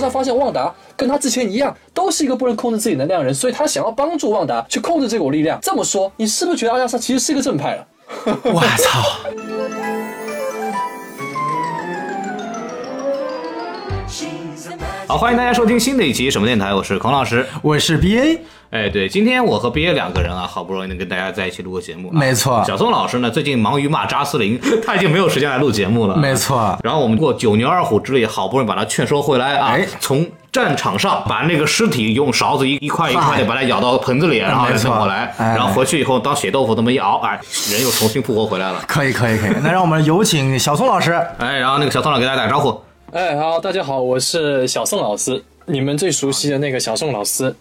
是他发现旺达跟他之前一样，都是一个不能控制自己能量的人，所以他想要帮助旺达去控制这股力量。这么说，你是不是觉得阿加莎其实是一个正派了？我操！好，欢迎大家收听新的一期什么电台，我是孔老师。我是 B A，哎，对，今天我和毕业两个人啊，好不容易能跟大家在一起录个节目、啊。没错小宋老师呢，最近忙于骂扎斯林，他已经没有时间来录节目了。没错然后我们过九牛二虎之力，好不容易把他劝说回来啊，哎从战场上把那个尸体用勺子一一块一块的把它舀到盆子里，然后再没错送过来，哎然后回去以后当血豆腐这么一熬，哎，人又重新复活回来了。可以可以可以，那让我们有请小宋老师。哎，然后那个小宋老师给大家打个招呼。哎，好，大家好，我是小宋老师，你们最熟悉的那个小宋老师。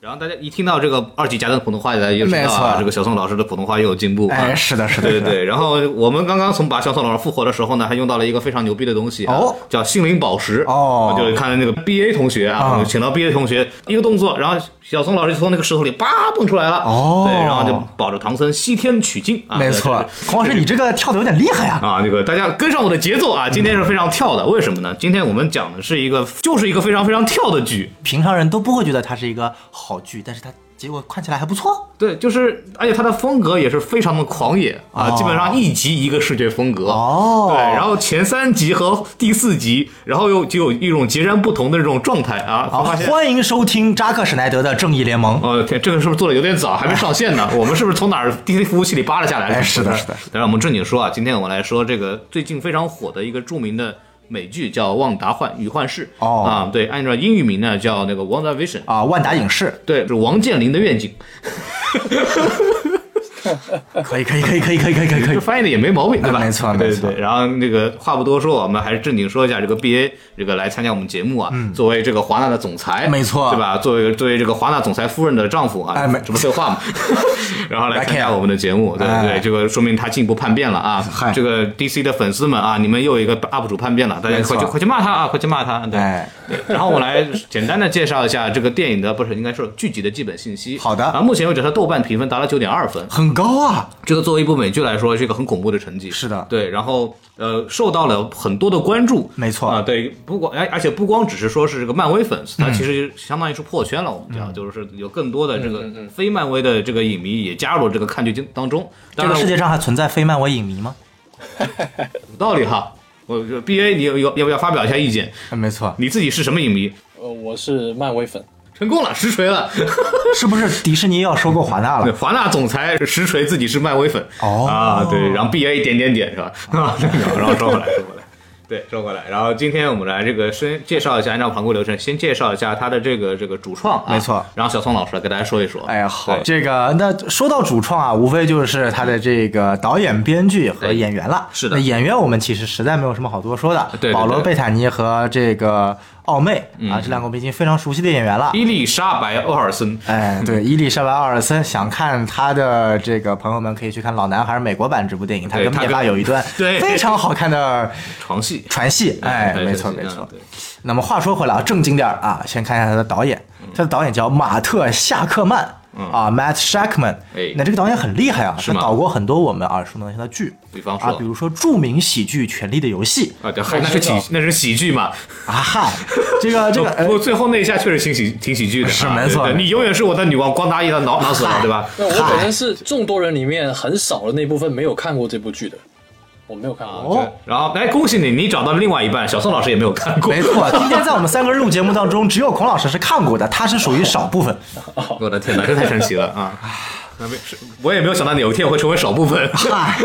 然后大家一听到这个二级甲等普通话，大家就知道啊，这个小宋老师的普通话又有进步啊。哎，是的，是的，对对对，然后我们刚刚从把小宋老师复活的时候呢，还用到了一个非常牛逼的东西啊，哦。叫心灵宝石。哦。就是看那个 B A 同学啊，啊。请到 B A 同学一个动作，然后小宋老师就从那个石头里叭蹦出来了，哦。对，然后就保着唐僧西天取经啊，没错。对，孔老师，你这个跳的有点厉害呀。啊，这个大家跟上我的节奏啊！今天是非常跳的，为什么呢？今天我们讲的是一个，就是一个非常非常跳的剧，平常人都不会觉得它是一个好剧，但是它结果看起来还不错。对，就是而且它的风格也是非常的狂野啊，哦基本上一集一个视觉风格哦对，然后前三集和第四集，然后又就有一种截然不同的这种状态啊，好。欢迎收听扎克史奈德的《正义联盟》。哦天，这个是不是做的有点早，还没上线呢？我们是不是从哪儿 DC 服务器里扒了下来的？哎是的是的但是我们正经说啊，今天我们来说这个最近非常火的一个著名的美剧叫《旺达幻与幻视》哦。啊，对，按照英语名呢叫那个 Wanda Vision，啊，万达影视，对，是王健林的愿景，可以，可以，可以，可以，可以，可以，可以，可以。这翻译的也没毛病，对吧？没错没错对对对。然后那个话不多说，我们还是正经说一下这个 BA 这个来参加我们节目啊，作为这个华纳的总裁，嗯没错对吧？作为作为这个华纳总裁夫人的丈夫啊，哎没这不废话吗？然后来参加我们的节目，对对这个说明他进一步叛变了啊嗨！这个 DC 的粉丝们啊，你们又一个 UP 主叛变了，大家快去快去骂他啊，快去骂他！对，然后我来简单的介绍一下这个电影的，不是应该说剧集的基本信息。好的啊，目前为止它豆瓣评分达到九点二分，很高啊。这个作为一部美剧来说，是一个很恐怖的成绩。是的对，然后呃，受到了很多的关注。没错啊，对，不光而而且不光只是说是这个漫威粉丝，嗯它其实相当于是破圈了。我们讲，就是有更多的这个非漫威的这个影迷也加入了这个看剧当当中。这个世界上还存在非漫威影迷吗？有道理哈。我就 B A，你有有要不要发表一下意见？哎没错，你自己是什么影迷？呃，我是漫威粉。成功了，实锤了。是不是迪士尼要收购华纳对，了？华纳总裁实锤自己是漫威粉。哦啊，对，然后 B A 点点点是吧？啊，对 然后收回来，收回来。对，收回来，然后今天我们来这个先介绍一下，按照常规流程，先介绍一下他的这个这个主创啊，没错然后小宋老师来给大家说一说。哎，好，这个那说到主创啊，无非就是他的这个导演、编剧和演员了。是的那演员我们其实实在没有什么好多说的。对对保罗·贝塔尼和这个奥妹啊，这两个我们已经非常熟悉的演员了。伊丽莎白·奥尔森，哎，对，伊丽莎白·奥尔森，想看她的这个朋友们可以去看《老男孩》美国版这部电影，她跟灭霸有一段 对非常好看的 床戏，船戏。哎，没错没错。那么话说回来啊，正经点儿啊，先看一下他的导演，嗯他的导演叫马特·夏克曼。啊，Matt Shackman，哎。那这个导演很厉害啊，他导过很多我们耳熟能详的剧，啊，比方说？比如说著名喜剧《权力的游戏。啊，那是喜那是喜剧嘛？》啊，嗨，这个这个，呃 不过最后那一下确实挺喜挺喜剧的，啊。是没错。你永远是我的女王，咣当一下挠挠死了，对吧？那我本身是众多人里面很少的那部分没有看过这部剧的，我没有看过。哦然后，哎，恭喜你，你找到了另外一半，小宋老师也没有看过。没错，今天在我们三个人录节目当中，只有孔老师是看过的，他是属于少部分。我的天哪，这太神奇了啊！那没是，我也没有想到有一天我会成为少部分。嗨，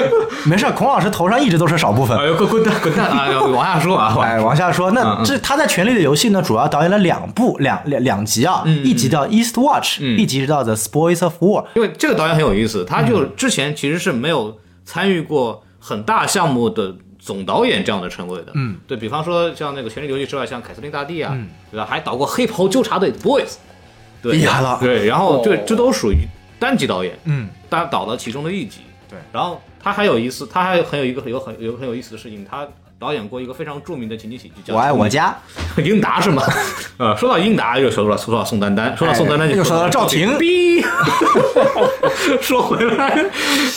没事，孔老师头上一直都是少部分哎。呦，滚滚蛋滚蛋啊！往下说啊，哎，往下说，嗯那这他在《权力的游戏》呢，主要导演了两部两两两集啊，嗯一集叫《East Watch》，一集叫《The Spoils of War》。因为这个导演很有意思，他就之前其实是没有参与过很大项目的总导演这样的称谓的。嗯，对比方说像那个《权力游戏》之外，像凯瑟琳大帝啊，对吧？还导过《黑袍纠察队》Boys，对，厉害了对，然后这哦这都属于单集导演，嗯，单导了其中的一集。对然后他还有一次，他还很有一个有很有很有意思的事情，他导演过一个非常著名的情景喜剧，叫我爱我家，英达是吗？呃，说到英达，又说到说到宋丹丹，说到宋丹丹就哎又说到赵婷逼。说回来，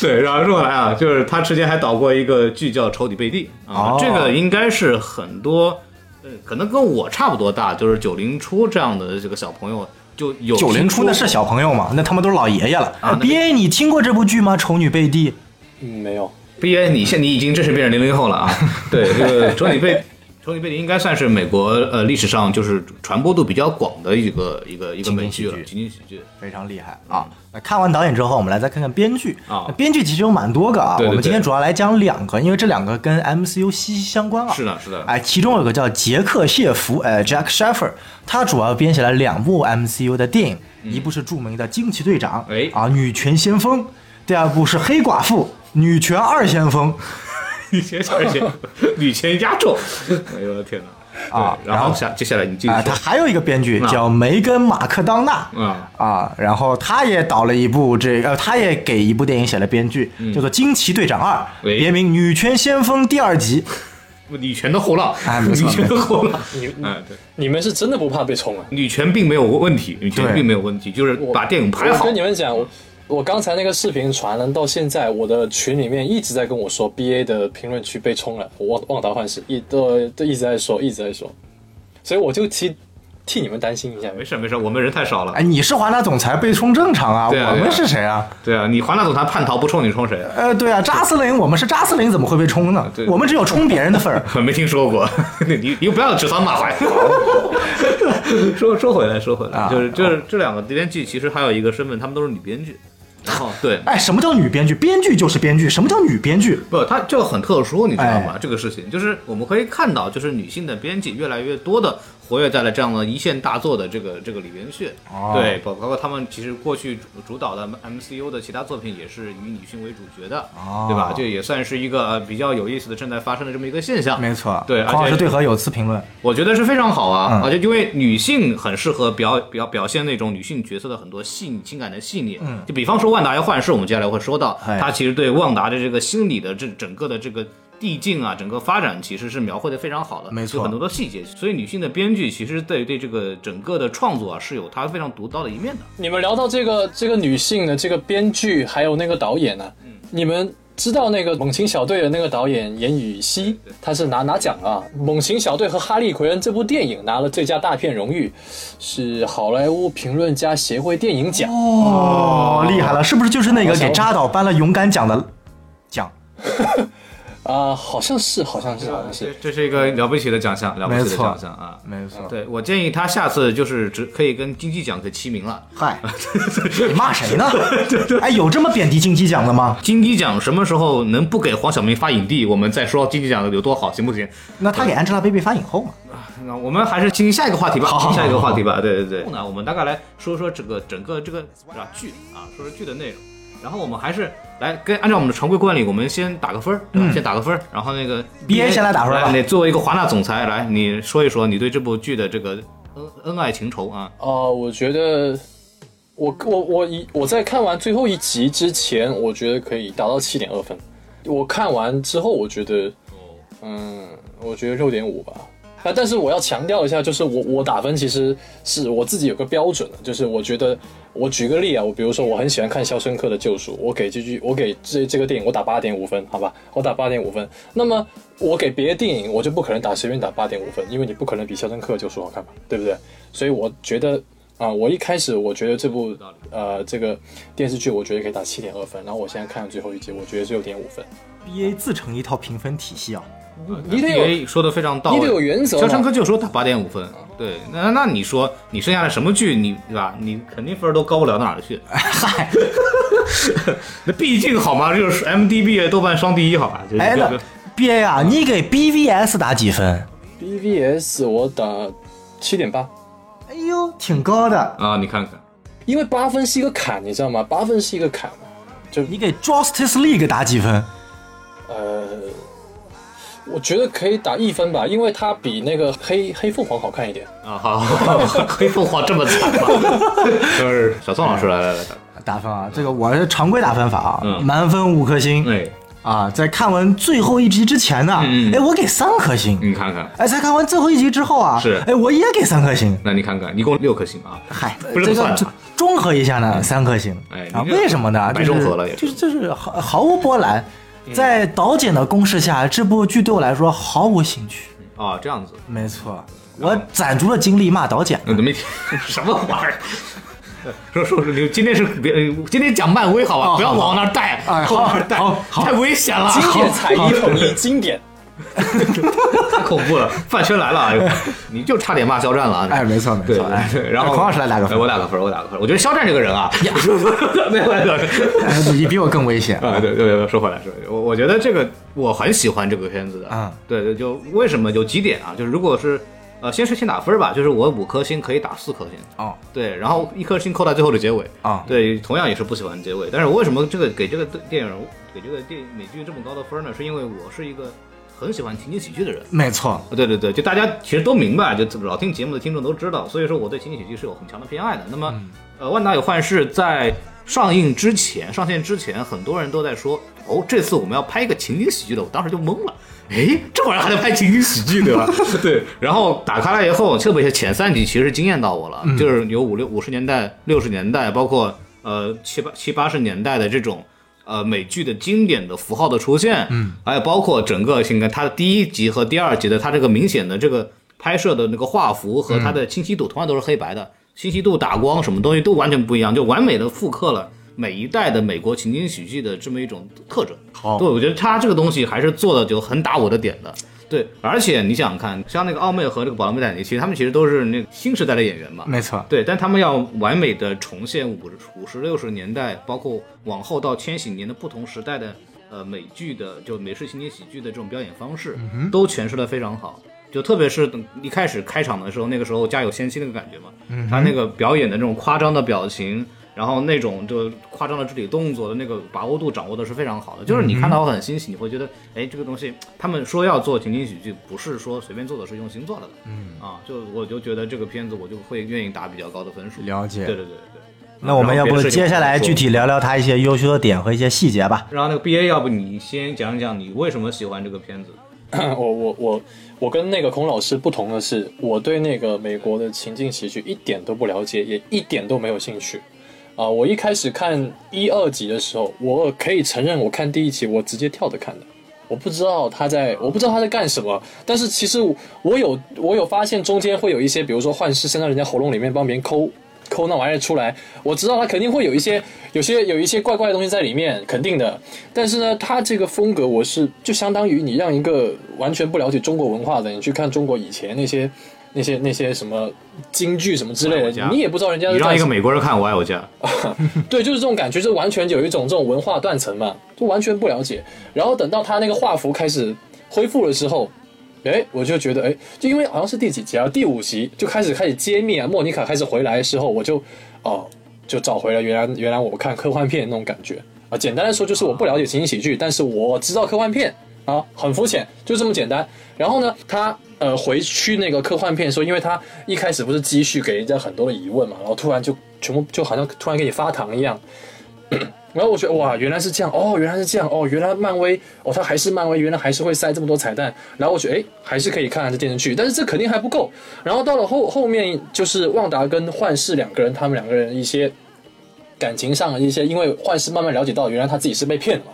对，然后说回来啊，就是他之前还导过一个剧叫《仇敌贝蒂》啊，哦这个应该是很多。呃可能跟我差不多大，就是九零初这样的这个小朋友就有九零初那是小朋友嘛，那他们都是老爷爷了。啊那 B A，你听过这部剧吗？丑女贝蒂。嗯，没有。B A，你现你已经正式变成零零后了啊！对，这个《丑女贝》《丑女贝蒂》应该算是美国呃历史上就是传播度比较广的一个一个一个美剧了，情景喜剧。非常厉害啊！那看完导演之后，我们来再看看编剧啊那编剧其实有蛮多个啊。对对对我们今天主要来讲两个，因为这两个跟 MCU 息息相关啊。是的，是的。哎，其中有个叫杰克谢弗，呃，Jack Sheffer，他主要编写了两部 MCU 的电影，一部是著名的惊奇队长，哎啊，女权先锋；第二部是黑寡妇，女权二先锋。女权而且 女权压轴，哎呦我的天哪！啊然后下接下来你继续啊，他还有一个编剧啊叫梅根·马克当纳。啊，啊，然后他也导了一部这个，呃他也给一部电影写了编剧，叫做《惊奇队长二》，别名《女权先锋》第二集。女权的后浪，女权的后浪，你哎对，你们是真的不怕被冲啊？女权并没有问题，女权并没有问题，就是把电影拍好。我好跟你们讲，我我刚才那个视频传了到现在，我的群里面一直在跟我说 B A 的评论区被冲了，我忘忘达幻视一都都一直在说，一直在说，所以我就替替你们担心一下。没事没事，我们人太少了哎，。你是华纳总裁被冲正常啊，我们是谁啊？对啊，你华纳总裁叛逃不冲你冲谁啊？呃，对啊，扎斯林，我们是扎斯林，怎么会被冲呢对？我们只有冲别人的份儿。我 没听说过，你你不要指桑骂槐。说说回来，说回来，啊就是就是这两个编剧其实还有一个身份，他们都是女编剧。对，哎，什么叫女编剧？编剧就是编剧，什么叫女编剧？不，它就很特殊，你知道吗？哎这个事情就是我们可以看到，就是女性的编辑越来越多的活跃在了这样的一线大作的这个这个里边去。哦对，包包括他们其实过去主主导的 MCU 的其他作品也是以女性为主角的，哦对吧？这也算是一个呃比较有意思的正在发生的这么一个现象。没错，对而且黄老师对何有次评论。我觉得是非常好啊，嗯而且因为女性很适合表表表现那种女性角色的很多细腻情感的细腻，嗯，就比方说万达要幻视，我们接下来会说到，哎它其实对万达的这个心理的这整个的这个递进啊，整个发展其实是描绘的非常好的，没错有很多的细节，所以女性的编剧其实对对这个整个的创作啊是有她非常独到的一面的。你们聊到这个这个女性的这个编剧，还有那个导演呢、你们知道那个《猛禽小队》的那个导演严雨希，他是拿拿奖啊，《猛禽小队》和《哈利奎恩》这部电影拿了最佳大片荣誉，是好莱坞评论家协会电影奖。哦，厉害了，是不是就是那个给扎导颁了勇敢奖的奖？啊、好像是，好像是，好像是。这是一个了不起的奖项，了不起的奖项啊！没错。对我建议他下次就是只可以跟金鸡奖给齐名了。嗨，你骂谁呢？哎，有这么贬低金鸡奖的吗？金鸡奖什么时候能不给黄晓明发影帝，我们再说金鸡奖有多好，行不行？那他给 Angelababy 发影后嘛？那我们还是进行下一个话题吧，好好下一个话题吧。对对对。后呢，我们大概来说说这个整个这个啊剧啊，说说剧的内容。然后我们还是来跟按照我们的常规惯例，我们先打个分儿，对吧？先打个分儿，然后那个 BA 先来打分吧你作为一个华纳总裁，来你说一说你对这部剧的这个恩恩爱情仇啊。哦、我觉得我我我一我在看完最后一集之前，我觉得可以达到七点二分。我看完之后，我觉得，嗯，我觉得六点五吧。啊，但是我要强调一下，就是我我打分其实是我自己有个标准的，就是我觉得我举个例啊，我比如说我很喜欢看《肖申克的救赎》，我给这句我给这这个电影我打八点五分，好吧，我打八点五分。那么我给别的电影，我就不可能打随便打八点五分，因为你不可能比《肖申克的救赎》好看嘛，对不对？所以我觉得啊、我一开始我觉得这部呃这个电视剧，我觉得可以打七点二分，然后我现在看了最后一集，我觉得是六点五分。BA 自成一套评分体系啊。你得有说的非常到位，你得有原则肖申克就说打八点五分，对，那那你说你剩下的什么剧，你对吧？你肯定分都高不了哪儿去。嗨，那毕竟好吗？就是 MDB 豆瓣双第一，好吧？就是哎，那这个 BA 啊，你给 BVS 打几分？BVS 我打七点八，哎呦，挺高的。啊，你看看，因为八分是一个坎，你知道吗？八分是一个坎。就你给 Justice League 打几分？呃，我觉得可以打一分吧，因为它比那个黑黑凤凰好看一点。啊，好，黑凤凰这么惨吗？就是小宋老师来来来，打分啊，这个我是常规打分法啊，嗯满分五颗星。哎，啊，在看完最后一集之前呢，嗯嗯哎，我给三颗星。你看看，哎，在看完最后一集之后啊，是哎，我也给三颗星。那你看看，一共六颗星啊，嗨，不是这个这么算的综合一下呢，三颗星。啊，哎为什么呢？白就是综合了也是就是就是毫毫无波澜。嗯在导剪的攻势下，这部剧对我来说毫无兴趣。啊，这样子。没错，我攒足了精力骂导剪。嗯，没听 什么玩意儿。说说说，你今天是别，今天讲漫威好吧？哦不要往那儿带，往那儿带太危险了，经典彩衣统一经典。太恐怖了，饭圈来了啊！你就差点骂肖战了啊！哎，没错没对错。哎，对，然后孔老师来打个分哎，我打个分，我打个分。我觉得肖战这个人啊，没有没你比我更危险。啊，对对对，说回来说回来，我我觉得这个我很喜欢这个片子的，嗯，对对，就为什么有几点啊？就是如果是呃，先是先打分吧，就是我五颗星可以打四颗星，哦对，然后一颗星扣在最后的结尾，啊，对，同样也是不喜欢结尾。但是我为什么这个给这个电影给这个电影美剧这么高的分呢？是因为我是一个很喜欢情景喜剧的人。没错。对对对，就大家其实都明白，就老听节目的听众都知道，所以说我对情景喜剧是有很强的偏爱的。那么，呃，《万达有幻视》在上映之前、上线之前，很多人都在说，哦，这次我们要拍一个情景喜剧的，我当时就懵了。哎，这玩意儿还能拍情景喜剧对吧？对，然后打开来以后，特别是前三集，其实惊艳到我了，就是有五六五十年代、六十年代，包括呃七八七八十年代的这种呃美剧的经典的符号的出现，嗯，还有包括整个应该它的第一集和第二集的它这个明显的这个拍摄的那个画幅和它的清晰度，同样都是黑白的，清晰度、打光什么东西都完全不一样，就完美的复刻了。每一代的美国情景喜剧的这么一种特征，好对，我觉得他这个东西还是做的就很打我的点的，对，而且你想想看，像那个奥妹和这个保罗·麦坦尼，其实他们其实都是那个新时代的演员嘛，没错。对，但他们要完美的重现五五十六十年代，包括往后到千禧年的不同时代的呃美剧的就美式情景喜剧的这种表演方式，都诠释的非常好。就特别是等一开始开场的时候，那个时候家有仙妻那个感觉嘛，他那个表演的那种夸张的表情。然后那种就夸张的肢体动作的那个把握度掌握的是非常好的，就是你看到很欣喜，你会觉得，哎，这个东西他们说要做情景喜剧，不是说随便做的，是用心做了的。嗯啊，就我就觉得这个片子我就会愿意打比较高的分数。了解对对对对。那我们要不接下来具体聊聊他一些优秀的点和一些细节吧？然后那个 B A，要不你先讲讲你为什么喜欢这个片子？我我我我跟那个孔老师不同的是，我对那个美国的情境喜剧一点都不了解，也一点都没有兴趣。啊、我一开始看一二集的时候，我可以承认，我看第一集我直接跳着看的，我不知道他在，我不知道他在干什么。但是其实我有我有发现中间会有一些，比如说幻视伸到人家喉咙里面帮别人抠抠那玩意儿出来，我知道他肯定会有一些有些有一些怪怪的东西在里面，肯定的。但是呢，他这个风格我是就相当于你让一个完全不了解中国文化的你去看中国以前那些。那些那些什么京剧什么之类的，你也不知道人家你让一个美国人看《我爱我家》，对，就是这种感觉，就是完全有一种这种文化断层嘛，就完全不了解。然后等到他那个画幅开始恢复了之后，哎，我就觉得，哎，就因为好像是第几集啊，第五集就开始开始揭秘啊，莫妮卡开始回来的时候，我就哦，就找回了原来原来我看科幻片那种感觉啊。简单的说，就是我不了解情景喜剧，但是我知道科幻片啊，很肤浅，就这么简单。然后呢，他呃回去那个科幻片的时候，因为他一开始不是积蓄给人家很多的疑问嘛，然后突然就全部就好像突然给你发糖一样。然后我觉得哇，原来是这样哦，原来是这样哦，原来漫威哦，它还是漫威，原来还是会塞这么多彩蛋。然后我觉得哎，还是可以看看这电视剧，但是这肯定还不够。然后到了后后面，就是旺达跟幻视两个人，他们两个人一些感情上的一些，因为幻视慢慢了解到原来他自己是被骗的嘛。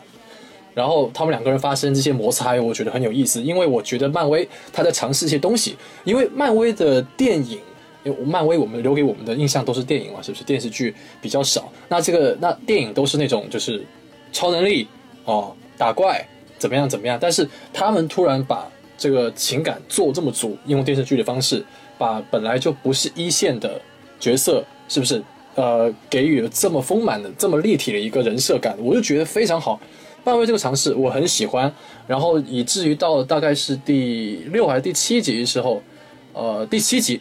然后他们两个人发生这些摩擦，我觉得很有意思，因为我觉得漫威他在尝试一些东西，因为漫威的电影。因为漫威我们留给我们的印象都是电影嘛，是不是电视剧比较少？那这个那电影都是那种就是超能力哦，打怪怎么样怎么样，但是他们突然把这个情感做这么足，用电视剧的方式，把本来就不是一线的角色，是不是呃给予了这么丰满的、这么立体的一个人设感，我就觉得非常好。漫威这个尝试我很喜欢，然后以至于到大概是第六还是第七集的时候，呃，第七集。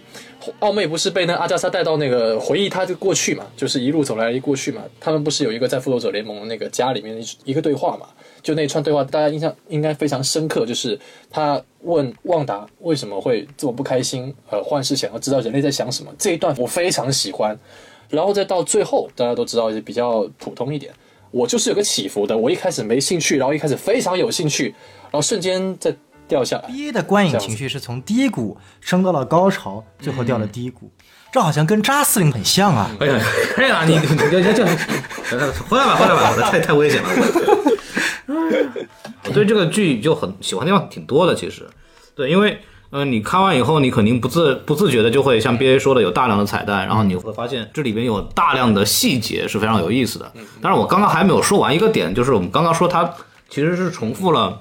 奥妹不是被那阿加莎带到那个回忆她的过去嘛，就是一路走来一过去嘛。他们不是有一个在复仇者联盟那个家里面的一个对话嘛？就那一串对话，大家印象应该非常深刻。就是他问旺达为什么会这么不开心，呃，幻视想要知道人类在想什么。这一段我非常喜欢。然后再到最后，大家都知道是比较普通一点。我就是有个起伏的，我一开始没兴趣，然后一开始非常有兴趣，然后瞬间再掉下来。B A 的观影情绪是从低谷升到了高潮，最后掉了低谷，这好像跟扎司令很像啊。哎呀，可以了，你你你这这回来吧，回来吧，太太危险了。我对这个剧就很喜欢的地方挺多的，其实，对，因为呃，你看完以后，你肯定不自不自觉的就会像 B A 说的有大量的彩蛋，然后你会发现这里边有大量的细节是非常有意思的。但是，我刚刚还没有说完一个点，就是我们刚刚说它其实是重复了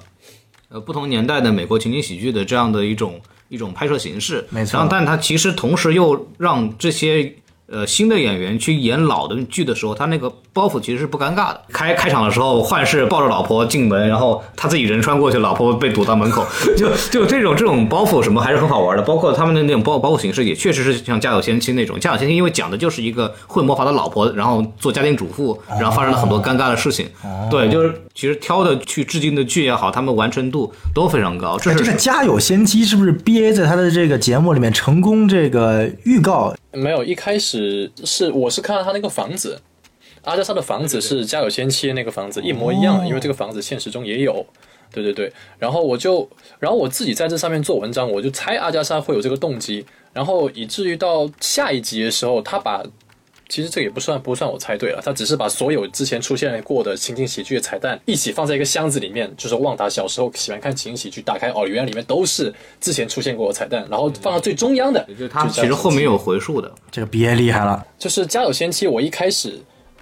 呃不同年代的美国情景喜剧的这样的一种一种拍摄形式，没错然后但它其实同时又让这些。呃，新的演员去演老的剧的时候，他那个包袱其实是不尴尬的。开开场的时候，幻视抱着老婆进门，然后他自己人穿过去，老婆被堵到门口，就就这种这种包袱什么还是很好玩的。包括他们的那种包包袱形式，也确实是像《家有仙妻》那种。《家有仙妻》因为讲的就是一个会魔法的老婆，然后做家庭主妇，然后发生了很多尴尬的事情。对，就是其实挑的去致敬的剧也好，他们完成度都非常高。这哎这是个《家有仙妻》是不是 B A 在他的这个节目里面成功这个预告？没有，一开始是我是看到他那个房子，阿加莎的房子是《家有仙妻》那个房子一模一样的，因为这个房子现实中也有。对对对，然后我就，然后我自己在这上面做文章，我就猜阿加莎会有这个动机，然后以至于到下一集的时候，他把，其实这个也不算不算我猜对了，他只是把所有之前出现过的情景喜剧的彩蛋一起放在一个箱子里面，就是旺达小时候喜欢看情景喜剧，打开哦，原来里面都是之前出现过的彩蛋，然后放到最中央的，就是他其实后面有回溯的。这个 A 厉害了，就是《家有仙妻》，我一开始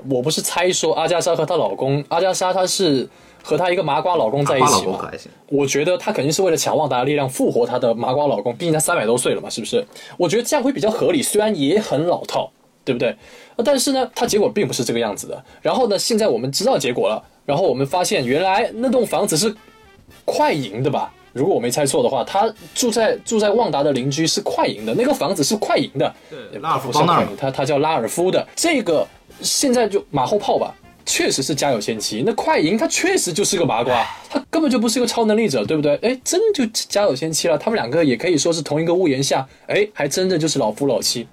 我不是猜说阿加莎和她老公，阿加莎她是和她一个麻瓜老公在一起嘛公可？还行，我觉得她肯定是为了抢旺达的力量复活她的麻瓜老公，毕竟她三百多岁了嘛，是不是？我觉得这样会比较合理，虽然也很老套，对不对？呃但是呢，它结果并不是这个样子的。然后呢，现在我们知道结果了，然后我们发现原来那栋房子是快银的吧？如果我没猜错的话，他住在住在旺达的邻居是快银的，那个房子是快银的，对拉尔夫不是邦纳尔快银，他他叫拉尔夫的。这个现在就马后炮吧，确实是家有仙妻。那快银他确实就是个麻瓜，他根本就不是个超能力者，对不对？哎，真就家有仙妻了。他们两个也可以说是同一个屋檐下，哎，还真的就是老夫老妻。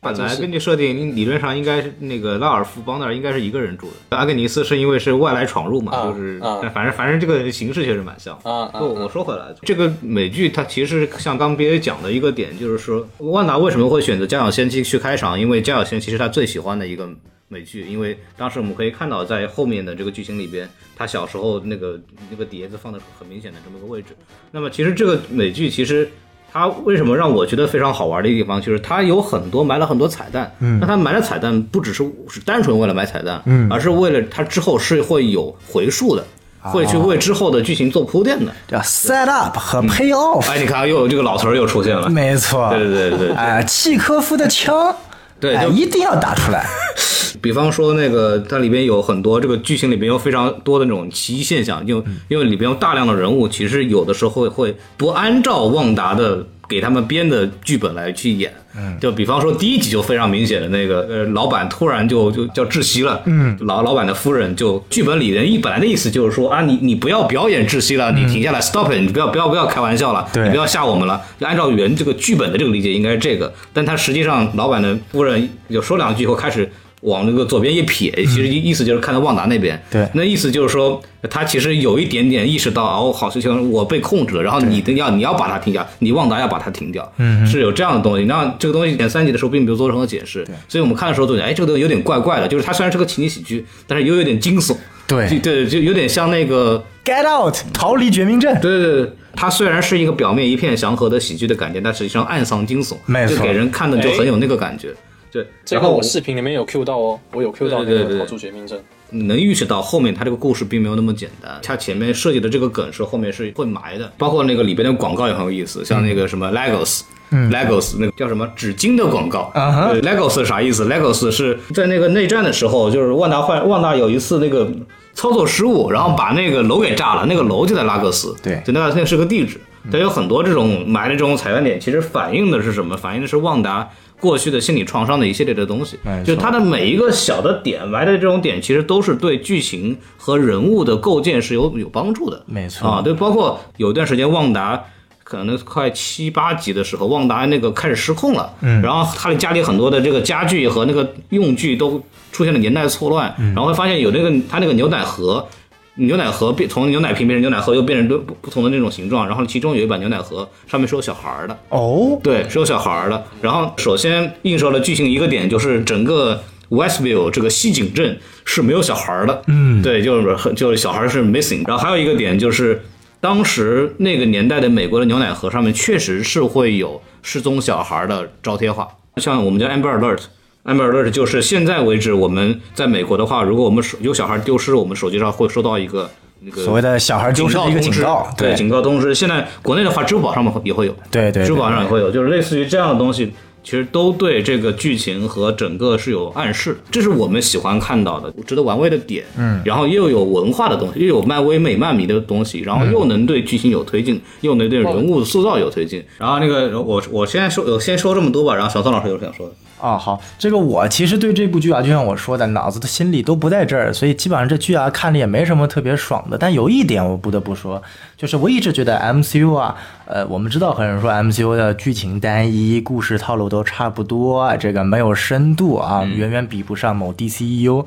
本来根据设定，理论上应该是那个拉尔夫邦那儿应该是一个人住的。阿格尼斯是因为是外来闯入嘛，啊就是，反正反正这个形式确实蛮像。啊啊不，我说回来，这个美剧它其实像刚 B A 讲的一个点，就是说万达为什么会选择《家有仙妻》去开场？因为《家有仙妻》是他最喜欢的一个美剧，因为当时我们可以看到在后面的这个剧情里边，他小时候那个那个碟子放的很明显的这么个位置。那么其实这个美剧其实。它为什么让我觉得非常好玩的一个地方，就是它有很多埋了很多彩蛋。嗯，那它埋的彩蛋不只是是单纯为了埋彩蛋，嗯，而是为了它之后是会有回溯的，会去为之后的剧情做铺垫的。叫 set up 和 pay off，、哎，你看又有这个老词儿又出现了。没错，对对对对哎，契科夫的枪，哎，对就一定要打出来，比方说那个它里边有很多这个剧情里边有非常多的那种奇异现象，因为因为里边有大量的人物，其实有的时候会会不按照旺达的给他们编的剧本来去演。就比方说第一集就非常明显的那个呃，老板突然就就叫窒息了，嗯，老老板的夫人就剧本里人一本来的意思就是说啊，你你不要表演窒息了，你停下来，stop it，你不要不要不要开玩笑了，对你不要吓我们了。就按照原这个剧本的这个理解应该是这个，但他实际上老板的夫人就说两句以后开始。往那个左边一撇，其实意思就是看到旺达那边。对。那意思就是说，他其实有一点点意识到，哦，好事情我被控制了，然后你的要你要把它停掉，你旺达要把它停掉，嗯，是有这样的东西。那这个东西演三集的时候并没有做任何解释，所以我们看的时候就觉得，哎，这个东西有点怪怪的，就是它虽然是个情景喜剧，但是又有点惊悚，对。就对，就有点像那个 get out，逃离绝命镇，对对对，它虽然是一个表面一片祥和的喜剧的感觉，但实际上暗藏惊悚，没错。就给人看的就很有那个感觉。对，然后这个我视频里面有 Q 到哦，我有 Q 到那个逃出绝命镇。你能预示到后面它这个故事并没有那么简单，它前面设计的这个梗是后面是会埋的，包括那个里边的广告也很有意思，像那个什么 Legos。Legos 那个叫什么纸巾的广告啊哈对，Legos 是啥意思？Legos 是在那个内战的时候，就是万达换万达有一次那个操作失误，然后把那个楼给炸了，那个楼就在拉各斯，对就那个那是个地址。它有很多这种埋的这种彩蛋点，其实反映的是什么？反映的是旺达过去的心理创伤的一系列的东西。就它的每一个小的点埋的这种点，其实都是对剧情和人物的构建是有有帮助的。没错啊，对，包括有一段时间旺达。可能快七八集的时候，旺达那个开始失控了，嗯，然后他的家里很多的这个家具和那个用具都出现了年代错乱，然后会发现有那个他那个牛奶盒，牛奶盒变从牛奶瓶变成牛奶盒，又变成不不同的那种形状，然后其中有一版牛奶盒上面是有小孩儿的，哦，对，是有小孩儿的。然后首先映射了剧情一个点，就是整个 Westview 这个西井镇是没有小孩儿的，嗯，对，就是很就是小孩是 missing。然后还有一个点就是。当时那个年代的美国的牛奶盒上面确实是会有失踪小孩的招贴画，像我们叫 Amber Alert。Amber Alert 就是现在为止我们在美国的话，如果我们手有小孩丢失，我们手机上会收到一个那个所谓的小孩丢失的一个警告，对警告通知。现在国内的话，支付宝上面会也会有，对对对支付宝上也会有，就是类似于这样的东西，其实都对这个剧情和整个是有暗示，这是我们喜欢看到的值得玩味的点。嗯，然后又有文化的东西，又有漫威美漫迷的东西，然后又能对剧情有推进，又能对人物塑造有推进。然后那个我我先说我先说这么多吧，然后小宋老师有想说的。啊，好，这个我其实对这部剧啊，就像我说的，脑子的心里都不在这儿，所以基本上这剧啊看着也没什么特别爽的。但有一点我不得不说，就是我一直觉得 MCU 啊，呃，我们知道很多人说 MCU 的剧情单一，故事套路都差不多，这个没有深度啊，远远比不上某 DCEU。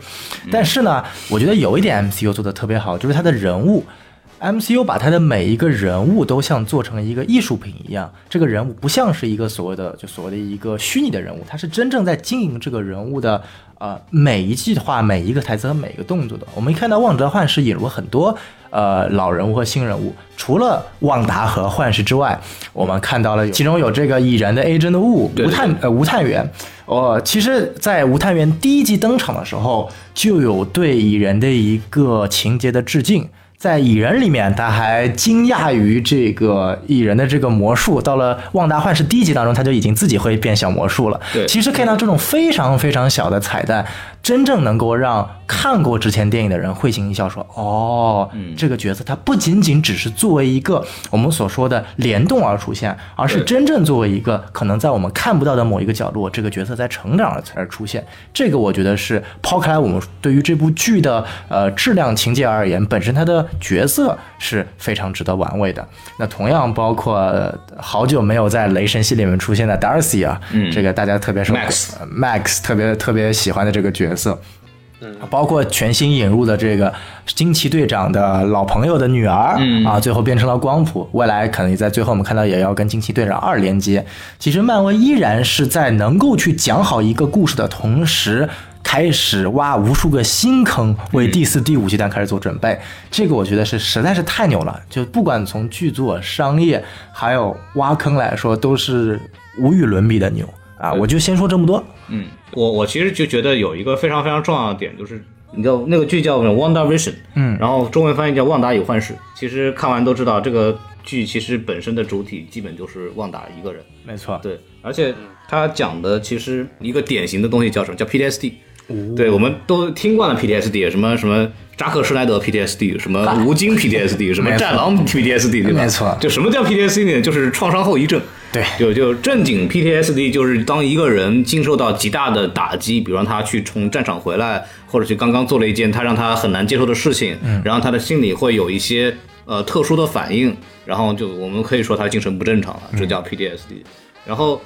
但是呢，我觉得有一点 MCU 做的特别好，就是它的人物。MCU 把他的每一个人物都像做成一个艺术品一样，这个人物不像是一个所谓的就所谓的一个虚拟的人物，他是真正在经营这个人物的呃每一句话、每一个台词和每一个动作的。我们一看到《旺达幻视》引入很多呃老人物和新人物，除了旺达和幻视之外，我们看到了其中有这个蚁人的 Agent Wu 对吴探呃吴探员。哦，其实，在吴探员第一季登场的时候，就有对蚁人的一个情节的致敬。在蚁人里面，他还惊讶于这个蚁人的这个魔术。到了旺达幻视第一集当中，他就已经自己会变小魔术了。对其实可以到这种非常非常小的彩蛋，真正能够让看过之前电影的人会心一笑，说：“哦，这个角色他不仅仅只是作为一个我们所说的联动而出现，而是真正作为一个可能在我们看不到的某一个角落，这个角色在成长而而出现。这个我觉得是抛开我们对于这部剧的呃质量情节而言，本身它的角色是非常值得玩味的。那同样包括、呃好久没有在雷神系里面出现的 Darcy 啊，嗯这个大家特别是 Max 呃 Max 特别特别喜欢的这个角色。嗯包括全新引入的这个惊奇队长的老朋友的女儿，嗯啊，最后变成了光谱，未来可能在最后我们看到也要跟惊奇队长二连接。其实漫威依然是在能够去讲好一个故事的同时，开始挖无数个新坑，为第四、第五阶段开始做准备。这个我觉得是实在是太牛了，就不管从剧作、商业还有挖坑来说，都是无与伦比的牛啊！我就先说这么多。嗯，我我其实就觉得有一个非常非常重要的点，就是你知道那个剧叫《Wanda Vision》，嗯然后中文翻译叫《旺达有幻视》。其实看完都知道，这个剧其实本身的主体基本就是旺达一个人。没错，对，而且他讲的其实一个典型的东西叫什么？叫 PTSD。对，我们都听惯了 PTSD，什么什么扎克施耐德 PTSD，什么 吴京 PTSD，什么战狼 PTSD，对吧？没错就什么叫 PTSD 呢？就是创伤后遗症。对就就正经 PTSD 就是当一个人经受到极大的打击，比方他去从战场回来，或者去刚刚做了一件他让他很难接受的事情，嗯然后他的心里会有一些呃特殊的反应，然后就我们可以说他精神不正常了，这叫 PTSD。然后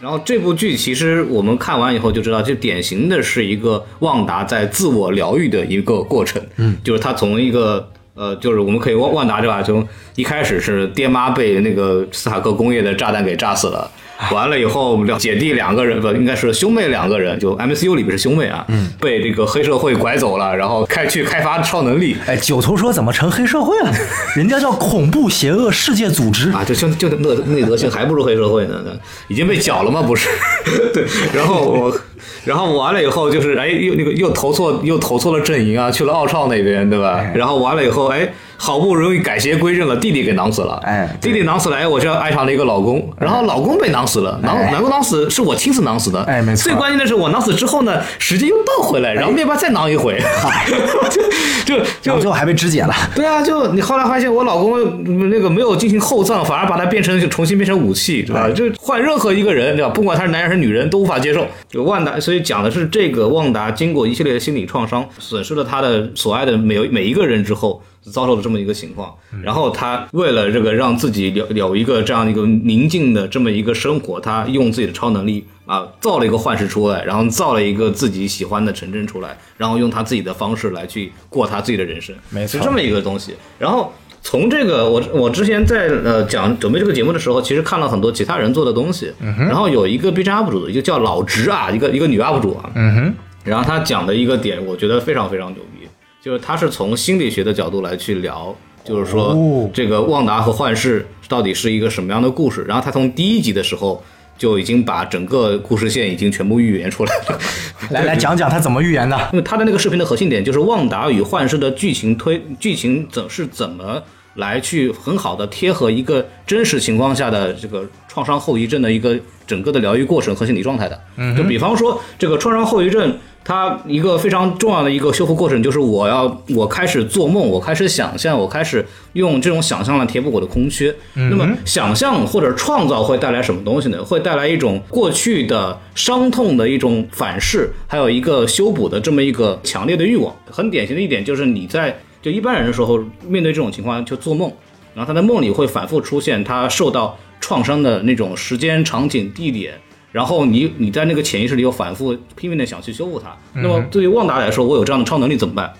然后这部剧其实我们看完以后就知道，就典型的是一个旺达在自我疗愈的一个过程。嗯，就是他从一个呃，就是我们可以旺万达对吧？从一开始是爹妈被那个斯塔克工业的炸弹给炸死了。完了以后，两姐弟两个人不应该是兄妹两个人，就 MCU 里边是兄妹啊，嗯，被这个黑社会拐走了，然后开去开发超能力，哎，九头蛇怎么成黑社会了？人家叫恐怖邪恶世界组织。啊，就就就那那德行还不如黑社会呢，已经被绞了吗？不是，对，然后我，然后完了以后就是哎，又那个又投错又投错了阵营啊，去了奥创那边，对吧？然后完了以后，哎，好不容易改邪归正了，弟弟给囊死了，哎弟弟囊死了，哎，我就爱上了一个老公，然后老公被囊死了，囊哎老公囊死是我亲自囊死的，哎没错最关键的是我囊死之后呢，时间又倒回来，然后灭霸再囊一回，就就就最后还被肢解了。对啊，就你后来发现我老公嗯那个没有进行厚葬，反而把他变成重新变成武器，对吧？就换任何一个人，对吧？不管他是男人还是女人，都无法接受。就旺达，所以讲的是这个旺达经过一系列的心理创伤，损失了他的所爱的每每一个人之后。遭受了这么一个情况，然后他为了这个让自己有有一个这样一个宁静的这么一个生活，他用自己的超能力啊造了一个幻视出来，然后造了一个自己喜欢的城镇出来，然后用他自己的方式来去过他自己的人生，没错。是这么一个东西。然后从这个，我我之前在呃讲准备这个节目的时候，其实看了很多其他人做的东西，然后有一个 B 站 UP 主，一个叫老直啊，一个一个女 UP 主啊，嗯哼，然后他讲的一个点，我觉得非常非常牛逼，就是他是从心理学的角度来去聊，就是说哦这个旺达和幻视到底是一个什么样的故事。然后他从第一集的时候就已经把整个故事线已经全部预言出来了。来来讲讲他怎么预言的。因为他的那个视频的核心点就是旺达与幻视的剧情推剧情怎是怎么来去很好的贴合一个真实情况下的这个创伤后遗症的一个整个的疗愈过程和心理状态的。就比方说这个创伤后遗症。它一个非常重要的一个修复过程，就是我要我开始做梦，我开始想象，我开始用这种想象来填补我的空缺。那么想象或者创造会带来什么东西呢？会带来一种过去的伤痛的一种反噬，还有一个修补的这么一个强烈的欲望。很典型的一点就是你在就一般人的时候面对这种情况就做梦，然后他在梦里会反复出现他受到创伤的那种时间、场景、地点。然后你你在那个潜意识里又反复拼命的想去修复它。那么对于旺达来说，我有这样的超能力怎么办？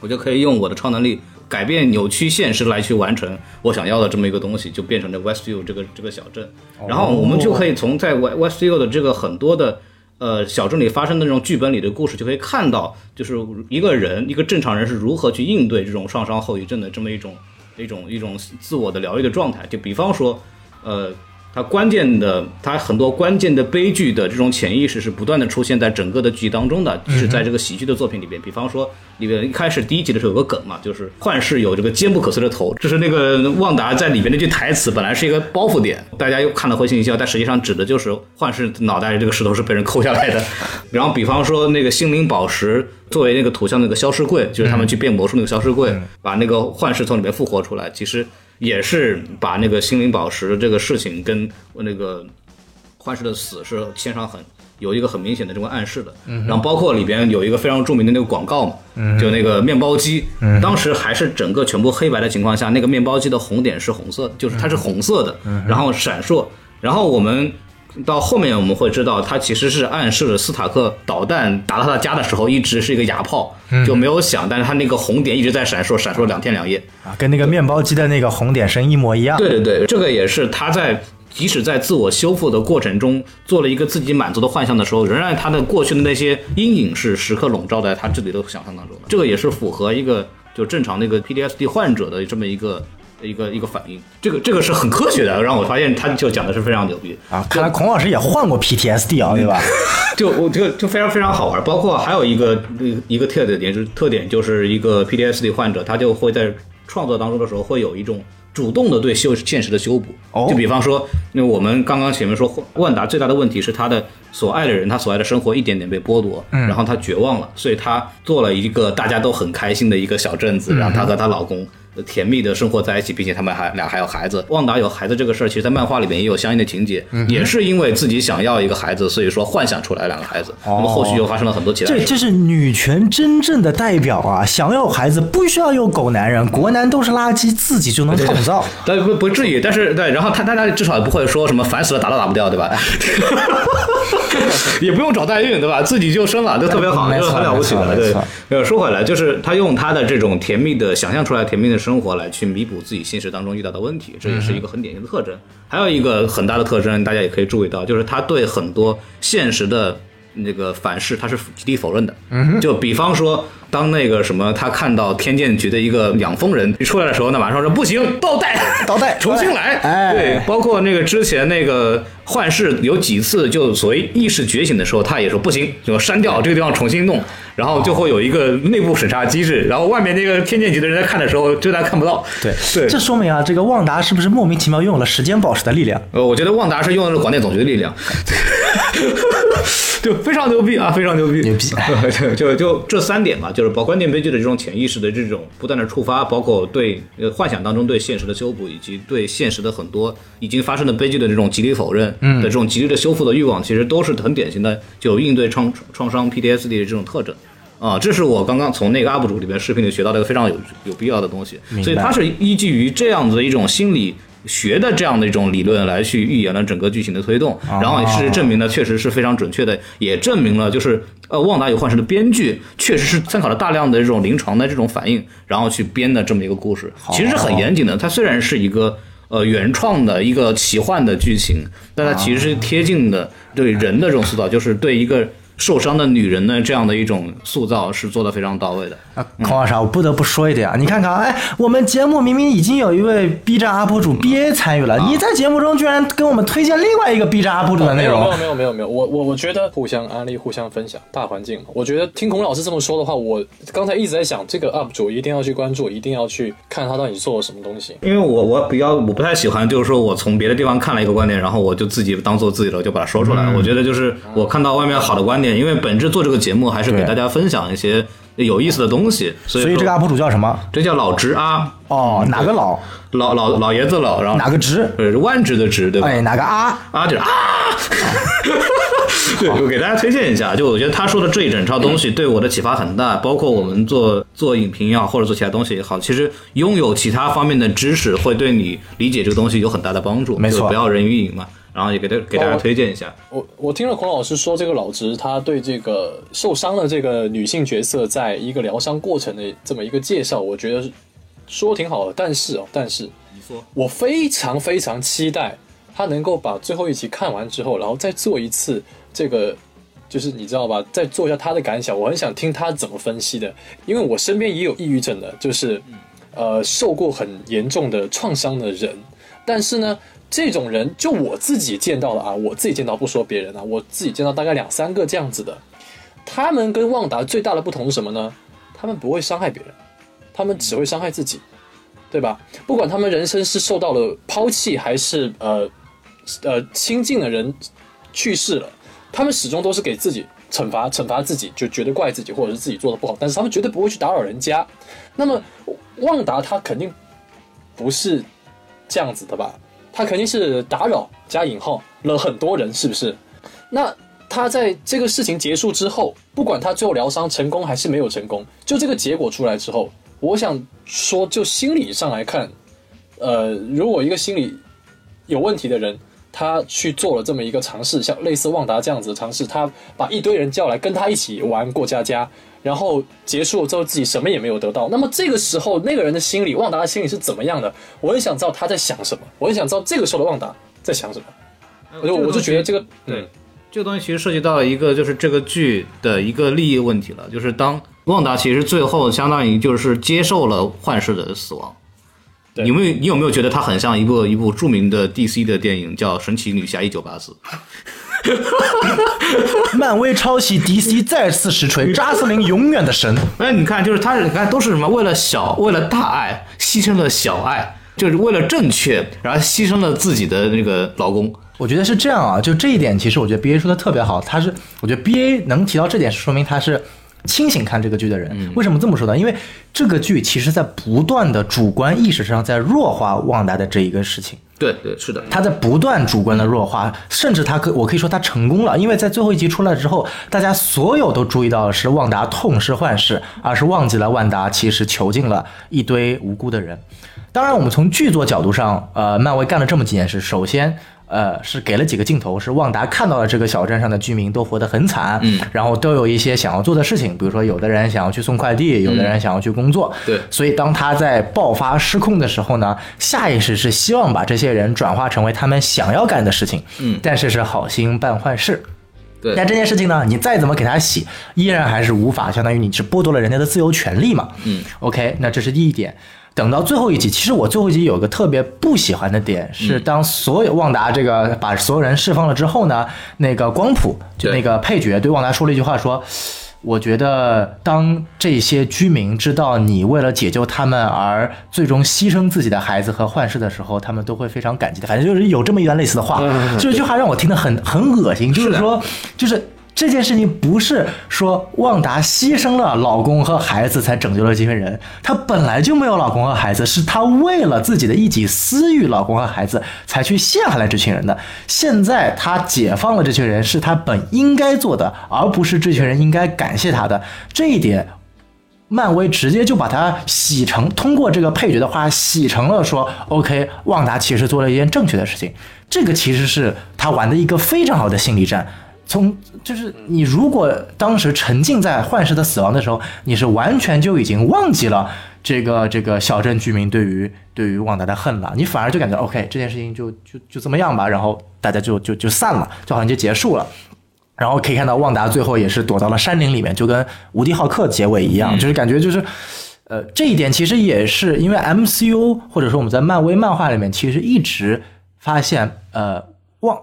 我就可以用我的超能力改变扭曲现实来去完成我想要的这么一个东西，就变成这 Westview 这个这个小镇。然后我们就可以从在 Westview 的这个很多的呃小镇里发生的这种剧本里的故事，就可以看到，就是一个人一个正常人是如何去应对这种创伤后遗症的这么一种一种一种自我的疗愈的状态。就比方说，呃。它关键的，它很多关键的悲剧的这种潜意识是不断的出现在整个的剧当中的，就是在这个喜剧的作品里边。比方说，里边一开始第一集的时候有个梗嘛，就是幻视有这个坚不可摧的头，这是那个旺达在里边那句台词，本来是一个包袱点，大家又看了会心一笑，但实际上指的就是幻视脑袋这个石头是被人抠下来的。然后比方说那个心灵宝石作为那个图像那个消失柜，就是他们去变魔术那个消失柜，把那个幻视从里面复活出来，其实。也是把那个心灵宝石这个事情跟那个幻视的死是牵上很有一个很明显的这种暗示的，然后包括里边有一个非常著名的那个广告嘛，就那个面包机，当时还是整个全部黑白的情况下，那个面包机的红点是红色的，就是它是红色的，然后闪烁，然后我们。到后面我们会知道，它其实是暗示了斯塔克导弹打到他家的时候，一直是一个哑炮，就没有响，但是它那个红点一直在闪烁，闪烁两天两夜啊，跟那个面包机的那个红点声一模一样。对对对，这个也是他在即使在自我修复的过程中做了一个自己满足的幻象的时候，仍然他的过去的那些阴影是时刻笼罩在他自己的想象当中的。这个也是符合一个就正常那个 PTSD 患者的这么一个。一个一个反应，这个这个是很科学的，让我发现他就讲的是非常牛逼啊！看来孔老师也患过 PTSD 啊，对吧？就我这个就非常非常好玩，包括还有一个一个特点是特点，就是一个 PTSD 患者，他就会在创作当中的时候会有一种主动的对修现实的修补。哦就比方说，那我们刚刚前面说万达最大的问题是他的所爱的人，他所爱的生活一点点被剥夺，嗯然后他绝望了，所以他做了一个大家都很开心的一个小镇子，然后他和她老公。甜蜜的生活在一起，并且他们还俩还有孩子。旺达有孩子这个事儿，其实，在漫画里面也有相应的情节，也是因为自己想要一个孩子，所以说幻想出来两个孩子。那么后续又发生了很多其他。这这是女权真正的代表啊！想要孩子不需要有狗男人，国男都是垃圾，自己就能创造。但，不不至于，但是对，然后他大家至少也不会说什么烦死了，打都打不掉，对吧？也不用找代孕，对吧？自己就生了，就特别好，就很了不起的。对，呃，说回来，就是他用他的这种甜蜜的想象出来甜蜜的生活来去弥补自己现实当中遇到的问题，这也是一个很典型的特征。还有一个很大的特征，大家也可以注意到，就是他对很多现实的那个反噬，他是极力否认的。嗯，就比方说。当那个什么，他看到天剑局的一个养蜂人一出来的时候，那马上说不行，倒带，倒带，重新来。哎，对，包括那个之前那个幻视有几次就所谓意识觉醒的时候，他也说不行，就删掉这个地方重新弄，然后就会有一个内部审查机制，然后外面那个天剑局的人在看的时候，就他看不到。对对，这说明啊，这个旺达是不是莫名其妙拥有了时间宝石的力量？呃，我觉得旺达是用的是广电总局的力量。就非常牛逼啊，非常牛逼，牛逼！就就就这三点吧，就是把关键悲剧的这种潜意识的这种不断的触发，包括对呃幻想当中对现实的修补，以及对现实的很多已经发生的悲剧的这种极力否认的这种极力的修复的欲望，其实都是很典型的就应对创创伤 PTSD 的这种特征啊。这是我刚刚从那个 UP 主里边视频里学到的一个非常有有必要的东西，所以它是依据于这样子的一种心理。学的这样的一种理论来去预言了整个剧情的推动，然后事实证明了，确实是非常准确的，也证明了就是呃，旺达与幻视的编剧确实是参考了大量的这种临床的这种反应，然后去编的这么一个故事，其实是很严谨的。它虽然是一个呃原创的一个奇幻的剧情，但它其实是贴近的对人的这种塑造，就是对一个受伤的女人的这样的一种塑造是做的非常到位的。啊，孔老师啊，我不得不说一点啊，你看看，哎，我们节目明明已经有一位 B 站 UP 主 BA 参与了，你在节目中居然跟我们推荐另外一个 B 站 UP 主的内容没有，没有没有没有，我我我觉得互相安利、互相分享，大环境嘛。我觉得听孔老师这么说的话，我刚才一直在想，这个 UP 主一定要去关注，一定要去看他到底做了什么东西。因为我我比较我不太喜欢，就是说我从别的地方看了一个观点，然后我就自己当做自己的，就把它说出来。我觉得就是我看到外面好的观点，因为本质做这个节目还是给大家分享一些有意思的东西，所以所以这个 UP 主叫什么？这叫老直啊，哦，哪个老，老老老爷子老，然后哪个直？呃万直的直对吧？哎，哪个啊？啊，就是啊，对，我给大家推荐一下，就我觉得他说的这一整套东西对我的启发很大，包括我们做做影评也好，或者做其他东西也好，其实拥有其他方面的知识会对你理解这个东西有很大的帮助。没错不要人云亦云嘛。然后也给大给大家推荐一下，我我听了孔老师说，这个老直他对这个受伤的这个女性角色，在一个疗伤过程的这么一个介绍，我觉得说挺好的。但是哦，但是你说我非常非常期待他能够把最后一集看完之后，然后再做一次这个，就是你知道吧，再做一下他的感想。我很想听他怎么分析的，因为我身边也有抑郁症的，就是呃受过很严重的创伤的人，但是呢。这种人，就我自己见到的啊，我自己见到不说别人啊，我自己见到大概两三个这样子的，他们跟旺达最大的不同是什么呢？他们不会伤害别人，他们只会伤害自己。对吧？不管他们人生是受到了抛弃，还是呃呃亲近的人去世了，他们始终都是给自己惩罚，惩罚自己，就觉得怪自己，或者是自己做的不好，但是他们绝对不会去打扰人家。那么旺达他肯定不是这样子的吧？他肯定是打扰加引号了很多人，是不是？那他在这个事情结束之后，不管他最后疗伤成功还是没有成功，就这个结果出来之后，我想说，就心理上来看，呃，如果一个心理有问题的人，他去做了这么一个尝试，像类似旺达这样子的尝试，他把一堆人叫来跟他一起玩过家家，然后结束了之后自己什么也没有得到，那么这个时候那个人的心理，旺达的心理是怎么样的？我很想知道他在想什么，我很想知道这个时候的旺达在想什么。我就我就觉得这个对，这个东西其实涉及到了一个就是这个剧的一个利益问题了，就是当旺达其实最后相当于就是接受了幻视的死亡。对你有没有你有没有觉得它很像一部一部著名的 DC 的电影叫《神奇女侠一九八四》？漫威抄袭 DC 再次实锤，扎斯林永远的神。哎，你看，就是他，你看都是什么？为了小，为了大爱，牺牲了小爱，就是为了正确，然后牺牲了自己的那个老公。我觉得是这样啊，就这一点，其实我觉得 B A 说的特别好。他是，我觉得 B A 能提到这点，是说明他是清醒看这个剧的人。为什么这么说呢？因为这个剧其实在不断的主观意识上在弱化旺达的这一个事情。对对，是的，他在不断主观的弱化，甚至他可我可以说他成功了，因为在最后一集出来之后，大家所有都注意到的是旺达痛失幻视，而是忘记了万达其实囚禁了一堆无辜的人。当然，我们从剧作角度上，呃，漫威干了这么几件事，首先。呃，是给了几个镜头，是旺达看到了这个小镇上的居民都活得很惨，嗯，然后都有一些想要做的事情，比如说有的人想要去送快递，有的人想要去工作，对。所以当他在爆发失控的时候呢，下意识是希望把这些人转化成为他们想要干的事情，嗯。但是是好心办坏事。对。但这件事情呢，你再怎么给他洗，依然还是无法，相当于你是剥夺了人家的自由权利嘛。嗯，OK，那这是第一点。等到最后一集，其实我最后一集有个特别不喜欢的点，是当所有旺达这个把所有人释放了之后呢，那个光谱就那个配角对旺达说了一句话说。我觉得，当这些居民知道你为了解救他们而最终牺牲自己的孩子和幻视的时候，他们都会非常感激的。反正就是有这么一段类似的话，这句话让我听得很很恶心。就是说，就是这件事情不是说旺达牺牲了老公和孩子才拯救了这群人，她本来就没有老公和孩子，是她为了自己的一己私欲，老公和孩子才去陷害了这群人的。现在她解放了这群人，是她本应该做的，而不是这群人应该感谢她的。这一点。漫威直接就把它洗成，通过这个配角的话洗成了说，OK，旺达其实做了一件正确的事情。这个其实是他玩的一个非常好的心理战。从就是你如果当时沉浸在幻视的死亡的时候，你是完全就已经忘记了这个这个小镇居民对于对于旺达的恨了，你反而就感觉 OK 这件事情就就就这么样吧，然后大家就就就散了，就好像就结束了。然后可以看到旺达最后也是躲到了山林里面，就跟无敌浩克结尾一样，就是感觉就是。呃，这一点其实也是因为 MCU 或者说我们在漫威漫画里面，其实一直发现，呃，旺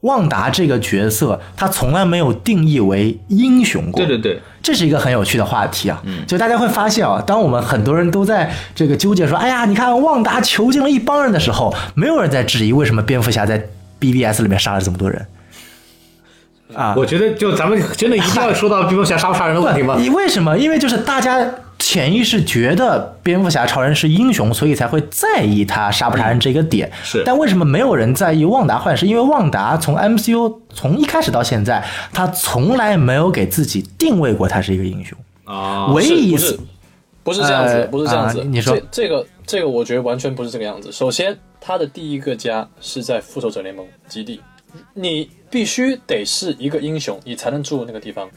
旺达这个角色他从来没有定义为英雄过。对对对，这是一个很有趣的话题啊。嗯，就大家会发现啊，当我们很多人都在这个纠结说，哎呀，你看旺达囚禁了一帮人的时候，没有人在质疑为什么蝙蝠侠在 BBS 里面杀了这么多人。啊，我觉得就咱们真的一定要说到蝙蝠侠杀不杀人的问题吗？你为什么？因为就是大家潜意识觉得蝙蝠侠、超人是英雄，所以才会在意他杀不杀人这个点。是，但为什么没有人在意旺达坏事？因为旺达从 MCU 从一开始到现在，他从来没有给自己定位过他是一个英雄啊。唯一一次不是这样子，不是这样子。你说这个这个，我觉得完全不是这个样子。首先，他的第一个家是在复仇者联盟基地。你必须得是一个英雄，你才能住那个地方。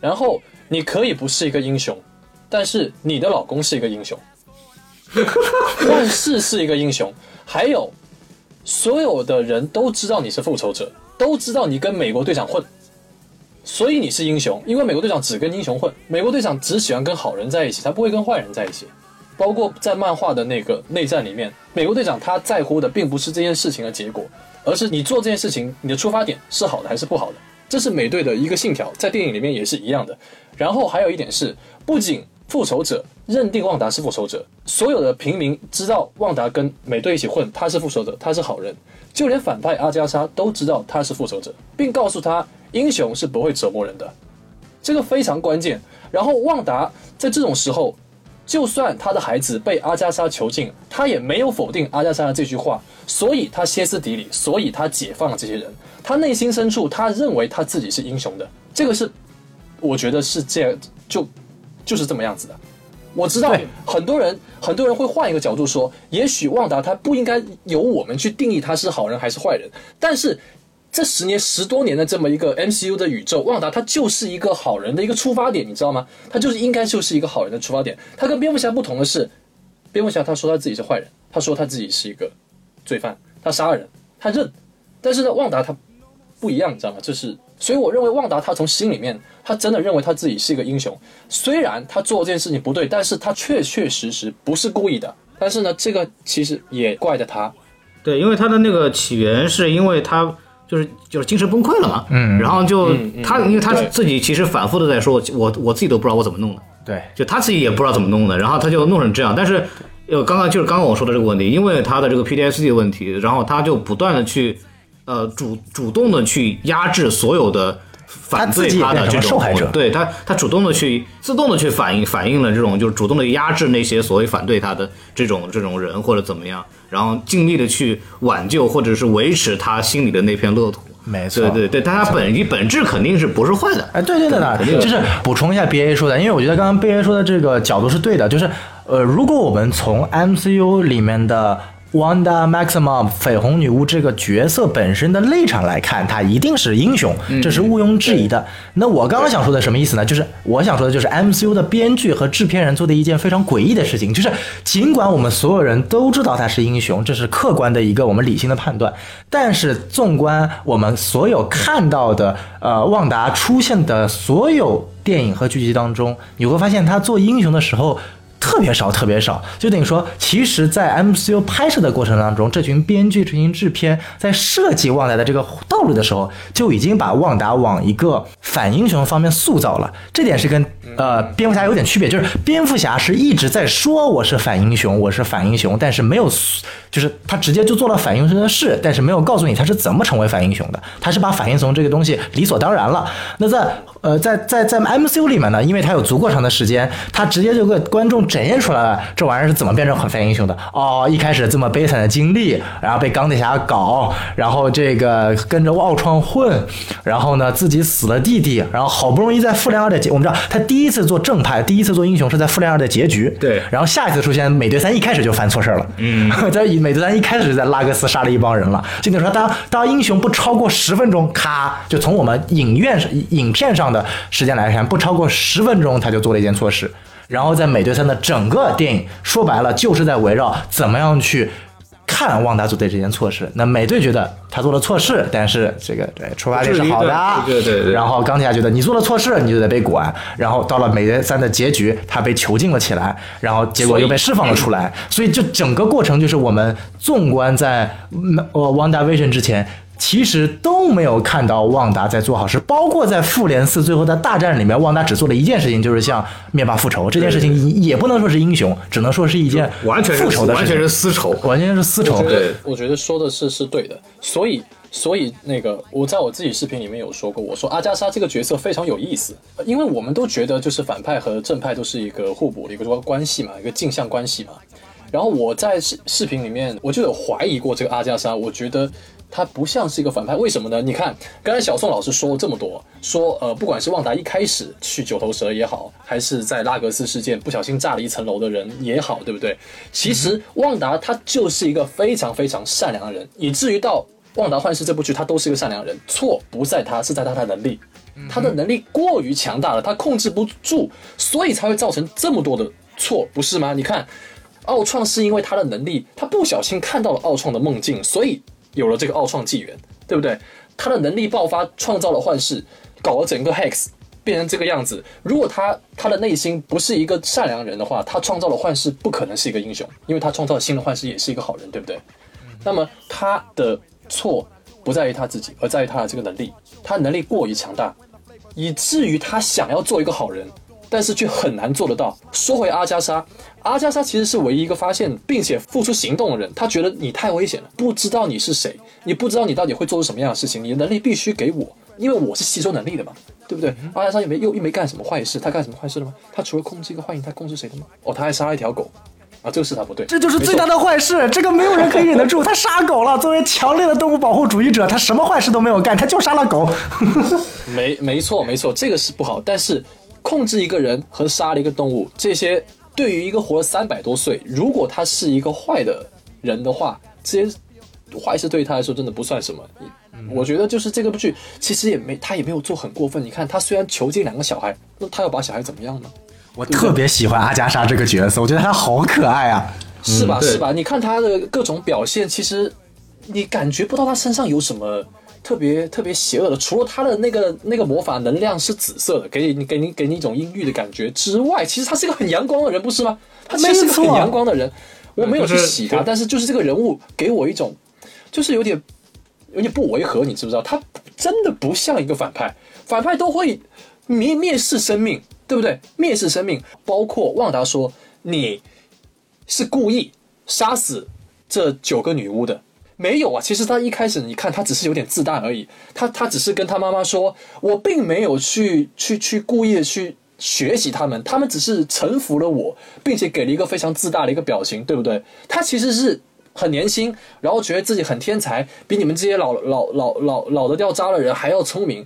然后你可以不是一个英雄，但是你的老公是一个英雄，万事是一个英雄。还有，所有的人都知道你是复仇者，都知道你跟美国队长混，所以你是英雄。因为美国队长只跟英雄混，美国队长只喜欢跟好人在一起，他不会跟坏人在一起。包括在漫画的那个内战里面，美国队长他在乎的并不是这件事情的结果。而是你做这件事情，你的出发点是好的还是不好的？这是美队的一个信条，在电影里面也是一样的。然后还有一点是，不仅复仇者认定旺达是复仇者，所有的平民知道旺达跟美队一起混，他是复仇者，他是好人，就连反派阿加莎都知道他是复仇者，并告诉他英雄是不会折磨人的，这个非常关键。然后旺达在这种时候。就算他的孩子被阿加莎囚禁，他也没有否定阿加莎的这句话，所以他歇斯底里，所以他解放了这些人。他内心深处，他认为他自己是英雄的。这个是，我觉得是这样，就就是这么样子的。我知道很多人，很多人会换一个角度说，也许旺达他不应该由我们去定义他是好人还是坏人，但是。这十年十多年的这么一个 MCU 的宇宙，旺达他就是一个好人的一个出发点，你知道吗？他就是应该就是一个好人的出发点。他跟蝙蝠侠不同的是，蝙蝠侠他说他自己是坏人，他说他自己是一个罪犯，他杀人，他认。但是呢，旺达他不一样，你知道吗？就是，所以我认为旺达他从心里面，他真的认为他自己是一个英雄。虽然他做这件事情不对，但是他确确实实不是故意的。但是呢，这个其实也怪的他。对，因为他的那个起源是因为他。就是就是精神崩溃了嘛，嗯，然后就他，因为他自己其实反复的在说，我我自己都不知道我怎么弄的，对，就他自己也不知道怎么弄的，然后他就弄成这样。但是，呃，刚刚就是刚刚我说的这个问题，因为他的这个 PTSD 的问题，然后他就不断的去，呃，主主动的去压制所有的反对他的这种，对他，他主动的去自动的去反映反映了这种，就是主动的压制那些所谓反对他的这种这种人或者怎么样。然后尽力的去挽救或者是维持他心里的那片乐土，没错，对对对，但他本意本质肯定是不是坏的，哎，对对对的，就是补充一下 B A 说的，因为我觉得刚刚 B A 说的这个角度是对的，就是呃，如果我们从 M C U 里面的。Wanda Maximoff 绯红女巫这个角色本身的立场来看，她一定是英雄，这是毋庸置疑的。那我刚刚想说的什么意思呢？就是我想说的就是 MCU 的编剧和制片人做的一件非常诡异的事情，就是尽管我们所有人都知道她是英雄，这是客观的一个我们理性的判断，但是纵观我们所有看到的呃旺达出现的所有电影和剧集当中，你会发现她做英雄的时候。特别少，特别少，就等于说，其实，在 MCU 拍摄的过程当中，这群编剧、这群制片在设计旺达的这个道路的时候，就已经把旺达往一个反英雄方面塑造了。这点是跟呃蝙蝠侠有点区别，就是蝙蝠侠是一直在说我是反英雄，我是反英雄，但是没有，就是他直接就做了反英雄的事，但是没有告诉你他是怎么成为反英雄的，他是把反英雄这个东西理所当然了。那在呃在在在 MCU 里面呢，因为他有足够长的时间，他直接就给观众。展现出来了，这玩意儿是怎么变成很反英雄的？哦，一开始这么悲惨的经历，然后被钢铁侠搞，然后这个跟着奥创混，然后呢自己死了弟弟，然后好不容易在复联二的，我们知道他第一次做正派，第一次做英雄是在复联二的结局，对，然后下一次出现美队三一开始就犯错事了，嗯，在美队三一开始就在拉格斯杀了一帮人了，就等于说当当英雄不超过十分钟，咔，就从我们影院影片上的时间来看，不超过十分钟他就做了一件错事。然后在美队三的整个电影，说白了就是在围绕怎么样去。看旺达组队这件错事。那美队觉得他做了错事，但是这个对出发点是好的，对对对。然后钢铁侠觉得你做了错事，你就得被管。然后到了美队三的结局，他被囚禁了起来，然后结果又被释放了出来。所以这整个过程就是我们纵观在呃旺达 vision 之前。其实都没有看到旺达在做好事，包括在复联四最后的大战里面，旺达只做了一件事情，就是向灭霸复仇。这件事情也不能说是英雄，只能说是一件完全复仇的完全是私仇，完全是私仇。对，我觉得说的是是对的。所以，所以那个我在我自己视频里面有说过，我说阿加莎这个角色非常有意思，因为我们都觉得就是反派和正派都是一个互补的一个关系嘛，一个镜像关系嘛。然后我在视视频里面我就有怀疑过这个阿加莎，我觉得。他不像是一个反派，为什么呢？你看，刚才小宋老师说了这么多，说呃，不管是旺达一开始去九头蛇也好，还是在拉格斯事件不小心炸了一层楼的人也好，对不对？其实旺达他就是一个非常非常善良的人，以至于到《旺达幻视》这部剧，他都是一个善良人。错不在他，是在他的能力，他的能力过于强大了，他控制不住，所以才会造成这么多的错，不是吗？你看，奥创是因为他的能力，他不小心看到了奥创的梦境，所以。有了这个奥创纪元，对不对？他的能力爆发，创造了幻视，搞了整个 Hex 变成这个样子。如果他他的内心不是一个善良人的话，他创造了幻视，不可能是一个英雄，因为他创造新的幻视也是一个好人，对不对？那么他的错不在于他自己，而在于他的这个能力，他能力过于强大，以至于他想要做一个好人。但是却很难做得到。说回阿加莎，阿加莎其实是唯一一个发现并且付出行动的人。他觉得你太危险了，不知道你是谁，你不知道你到底会做出什么样的事情，你的能力必须给我，因为我是吸收能力的嘛，对不对？阿加莎也没又又没干什么坏事，他干什么坏事了吗？他除了控制一个幻影，他控制谁的吗？哦，他还杀了一条狗啊，这个是他不对，这就是最大的坏事，这个没有人可以忍得住。他杀狗了，作为强烈的动物保护主义者，他什么坏事都没有干，他就杀了狗。没没错没错，这个是不好，但是。控制一个人和杀了一个动物，这些对于一个活了三百多岁，如果他是一个坏的人的话，这些坏事对于他来说真的不算什么。我觉得就是这个剧其实也没他也没有做很过分。你看他虽然囚禁两个小孩，那他要把小孩怎么样呢？我特别喜欢阿加莎这个角色，我觉得他好可爱啊，是吧？是吧？你看他的各种表现，其实你感觉不到他身上有什么。特别特别邪恶的，除了他的那个那个魔法能量是紫色的，给你给你给你一种阴郁的感觉之外，其实他是一个很阳光的人，不是吗？他其实是个很阳光的人。我没有去洗他，但是就是这个人物给我一种，就是有点有点不违和，你知不知道？他真的不像一个反派，反派都会蔑蔑视生命，对不对？蔑视生命，包括旺达说你是故意杀死这九个女巫的。没有啊，其实他一开始你看他只是有点自大而已，他他只是跟他妈妈说，我并没有去去去故意的去学习他们，他们只是臣服了我，并且给了一个非常自大的一个表情，对不对？他其实是很年轻，然后觉得自己很天才，比你们这些老老老老老的掉渣的人还要聪明，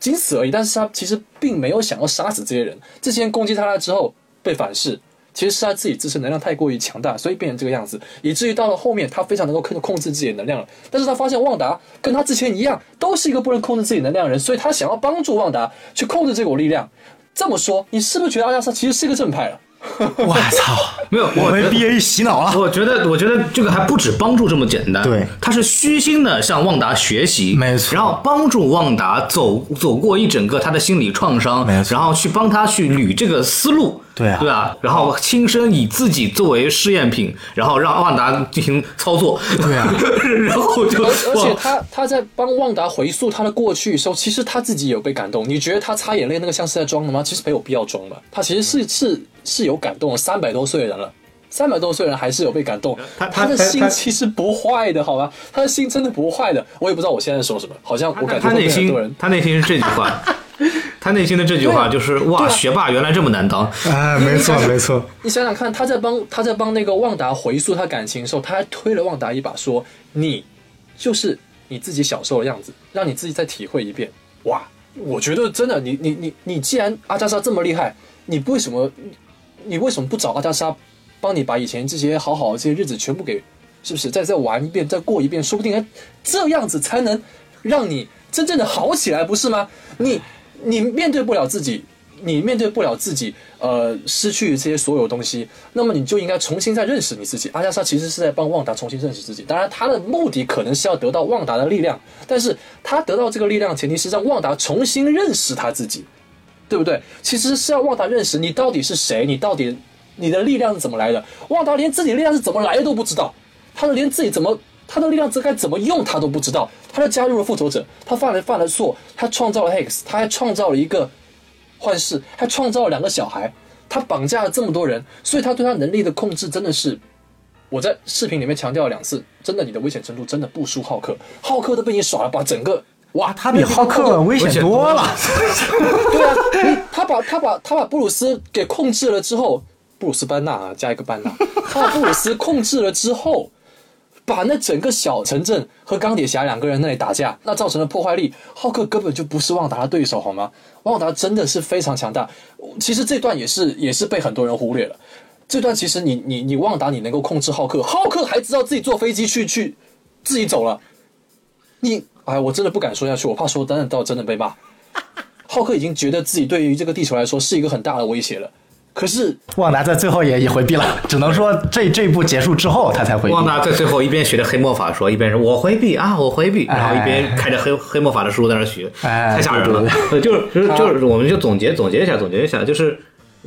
仅此而已。但是他其实并没有想要杀死这些人，这些人攻击他了之后被反噬。其实是他自己自身能量太过于强大，所以变成这个样子，以至于到了后面他非常能够控控制自己的能量了。但是他发现旺达跟他之前一样，都是一个不能控制自己能量的人，所以他想要帮助旺达去控制这股力量。这么说，你是不是觉得阿加莎其实是一个正派了？我操！没有，我被 BA 洗脑了。我觉得，我觉得这个还不止帮助这么简单。对，他是虚心的向旺达学习，没错。然后帮助旺达走走过一整个他的心理创伤，没错。然后去帮他去捋这个思路，对啊，对啊。然后亲身以自己作为试验品，然后让旺达进行操作，对啊。然后就而而且他他在帮旺达回溯他的过去的时候，其实他自己有被感动。你觉得他擦眼泪那个像是在装的吗？其实没有必要装的，他其实是是。是有感动，三百多岁的人了，三百多岁人还是有被感动。他他的心其实不坏的，好吧？他的心真的不坏的。我也不知道我现在说什么，好像我感觉他内心，他内心是这句话，他内心的这句话就是哇，学霸原来这么难当。哎，没错没错。你想想看，他在帮他在帮那个旺达回溯他感情的时候，他还推了旺达一把，说你就是你自己小时候的样子，让你自己再体会一遍。哇，我觉得真的，你你你你，既然阿加莎这么厉害，你为什么？你为什么不找阿加莎，帮你把以前这些好好的这些日子全部给，是不是再再玩一遍，再过一遍，说不定这样子才能让你真正的好起来，不是吗？你你面对不了自己，你面对不了自己，呃，失去这些所有东西，那么你就应该重新再认识你自己。阿加莎其实是在帮旺达重新认识自己，当然他的目的可能是要得到旺达的力量，但是他得到这个力量前提是让旺达重新认识他自己，对不对？其实是要旺达认识你到底是谁，你到底你的力量是怎么来的。旺达连自己力量是怎么来的都不知道，他的连自己怎么他的力量这该怎么用他都不知道。他就加入了复仇者，他犯了犯了错，他创造了 Hex，他还创造了一个。幻视还创造了两个小孩，他绑架了这么多人，所以他对他能力的控制真的是，我在视频里面强调了两次，真的你的危险程度真的不输浩克，浩克都被你耍了，把整个哇，他比浩克危险多了，对啊，他把他把他把布鲁斯给控制了之后，布鲁斯班纳啊加一个班纳，他把布鲁斯控制了之后。把那整个小城镇和钢铁侠两个人那里打架，那造成的破坏力，浩克根本就不是旺达的对手，好吗？旺达真的是非常强大。其实这段也是也是被很多人忽略了。这段其实你你你旺达你能够控制浩克，浩克还知道自己坐飞机去去自己走了。你哎，我真的不敢说下去，我怕说等等到真的被骂。浩克已经觉得自己对于这个地球来说是一个很大的威胁了。可是旺达在最后也也回避了，只能说这这一步结束之后他才回避。旺达在最后一边学着黑魔法说，一边说“我回避啊，我回避”，然后一边开着黑黑魔法的书在那学，太吓人了。就是就是就是，我们就总结总结一下，总结一下，就是。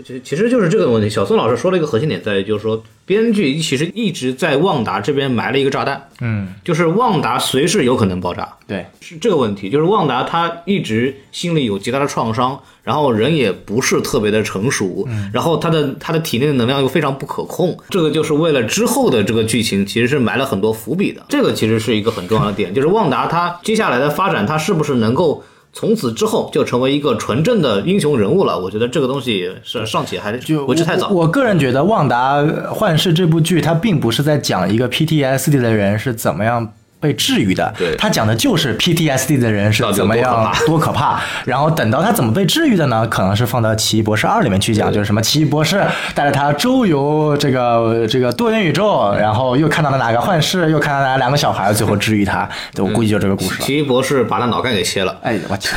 其其实就是这个问题，小宋老师说了一个核心点，在于就是说，编剧其实一直在旺达这边埋了一个炸弹，嗯，就是旺达随时有可能爆炸，对，是这个问题，就是旺达他一直心里有极大的创伤，然后人也不是特别的成熟，嗯然后他的他的体内的能量又非常不可控，这个就是为了之后的这个剧情其实是埋了很多伏笔的，这个其实是一个很重要的点，就是旺达他接下来的发展，他是不是能够。从此之后就成为一个纯正的英雄人物了。我觉得这个东西是尚且还是为之太早。我个人觉得《旺达幻视》这部剧，它并不是在讲一个 PTSD 的人是怎么样。被治愈的，他讲的就是 PTSD 的人是怎么样 多可怕。然后等到他怎么被治愈的呢？可能是放到《奇异博士二》里面去讲，就是什么奇异博士带着他周游这个这个多元宇宙，然后又看到了哪个幻视，又看到了两个小孩，最后治愈他。我估计就这个故事。奇异博士把他脑干给切了。哎，我去。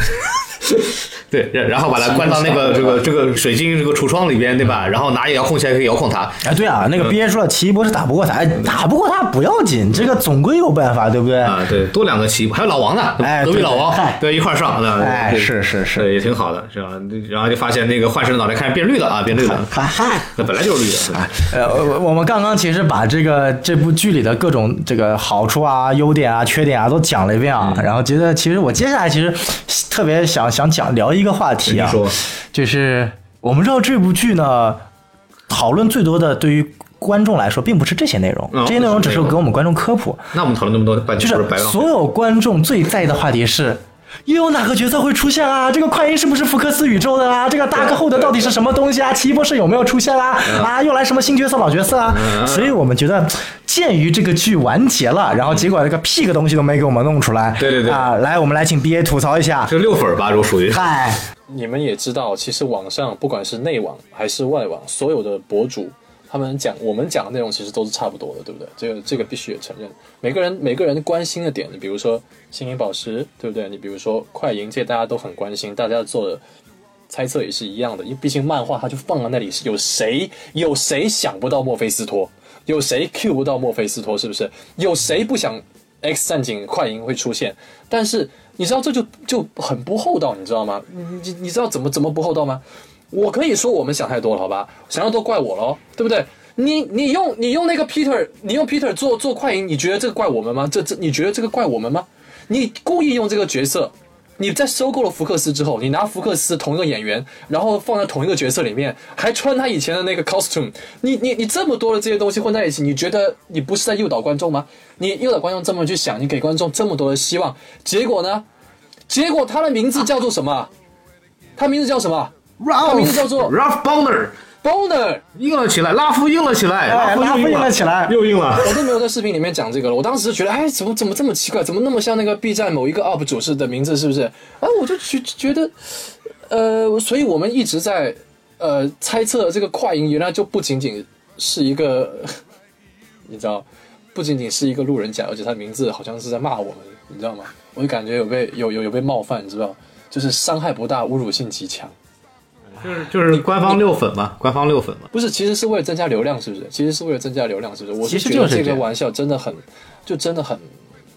对，然后把它关到那个这个这个水晶这个橱窗里边，对吧？然后拿遥控器还可以遥控它。哎，对啊，那个憋说了，奇异博士打不过他，哎，打不过他不要紧，这个总归有办法，对不对？啊，对，多两个奇异，还有老王呢，哎，隔壁老王，对，一块上，哎，是是是，也挺好的，是吧？然后就发现那个幻视的脑袋开始变绿了啊，变绿了，嗨，那本来就是绿的。呃，我我们刚刚其实把这个这部剧里的各种这个好处啊、优点啊、缺点啊都讲了一遍啊，然后觉得其实我接下来其实特别想想讲聊一个话题啊。就是我们知道这部剧呢，讨论最多的对于观众来说，并不是这些内容，这些内容只是给我们观众科普。那我们讨论那么多，就是所有观众最在意的话题是。又有哪个角色会出现啊？这个快银是不是福克斯宇宙的啊？这个大哥后的到底是什么东西啊？奇异博士有没有出现啊？啊，又来什么新角色、老角色啊？所以我们觉得，鉴于这个剧完结了，然后结果这个屁个东西都没给我们弄出来，对对对啊，来，我们来请 B A 吐槽一下，这六粉吧，就属于。嗨，你们也知道，其实网上不管是内网还是外网，所有的博主。他们讲我们讲的内容其实都是差不多的，对不对？这个这个必须也承认。每个人每个人关心的点，你比如说心灵宝石，对不对？你比如说快银，这大家都很关心，大家做的猜测也是一样的。因为毕竟漫画它就放在那里，是有谁有谁想不到墨菲斯托？有谁 Q 不到墨菲斯托？是不是？有谁不想 X 战警快银会出现？但是你知道这就就很不厚道，你知道吗？你你你知道怎么怎么不厚道吗？我可以说我们想太多了，好吧？想太多怪我喽，对不对？你你用你用那个 Peter，你用 Peter 做做快银，你觉得这个怪我们吗？这这你觉得这个怪我们吗？你故意用这个角色，你在收购了福克斯之后，你拿福克斯同一个演员，然后放在同一个角色里面，还穿他以前的那个 costume，你你你这么多的这些东西混在一起，你觉得你不是在诱导观众吗？你诱导观众这么去想，你给观众这么多的希望，结果呢？结果他的名字叫做什么？他名字叫什么？他名字叫做 Ralph Boner，Boner 硬了起来，拉夫硬了起来，拉夫硬了起来，又硬了。我都没有在视频里面讲这个了。我当时觉得，哎，怎么怎么这么奇怪？怎么那么像那个 B 站某一个 UP 主似的名字？是不是？哎，我就觉觉得，呃，所以我们一直在呃猜测这个快银原来就不仅仅是一个，你知道，不仅仅是一个路人甲，而且他名字好像是在骂我们，你知道吗？我就感觉有被有有有被冒犯，你知道，就是伤害不大，侮辱性极强。就是就是官方六粉嘛，官方六粉嘛。不是，其实是为了增加流量，是不是？其实是为了增加流量，是不是？我其实觉得就是这个玩笑真的很，就真的很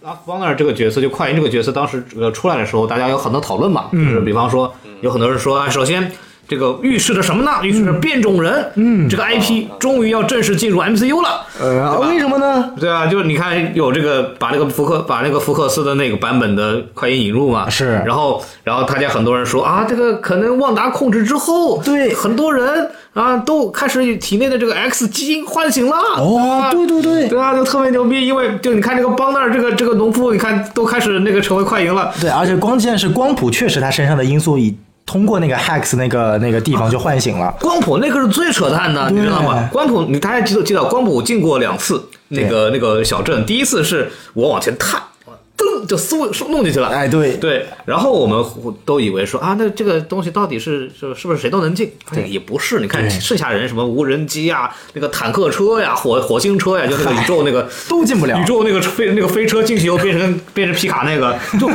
拉夫邦纳尔这个角色，就快银这个角色，当时呃出来的时候，大家有很多讨论嘛，就是比方说，有很多人说，啊，首先这个预示着什么呢？预示着变种人，嗯，这个 IP 终于要正式进入 MCU 了。呃，为什么呢？对啊，就是你看有这个把那个福克把那个福克斯的那个版本的快银引入嘛，是然后然后大家很多人说啊，这个可能旺达控制之后，对很多人啊都开始体内的这个 X 基因唤醒了。哦啊对对对对啊，就特别牛逼，因为就你看这个邦那儿这个这个农夫，你看都开始那个成为快银了。对，而且关键是光谱确实他身上的因素已通过那个 Hex 那个那个地方就唤醒了。光谱那个是最扯淡的，你知道吗？光谱，你大家记得记得，光谱进过两次那个那个小镇，第一次是我往前探，噔就嗖弄进去了，哎，对，对，然后我们都以为说啊，那这个东西到底是是是不是谁都能进？发现也不是，你看剩下人什么无人机呀、那个坦克车呀、火火星车呀，就那个 宇宙那个都进不了。宇宙那个飞那个飞车进去又变成变成皮卡那个，就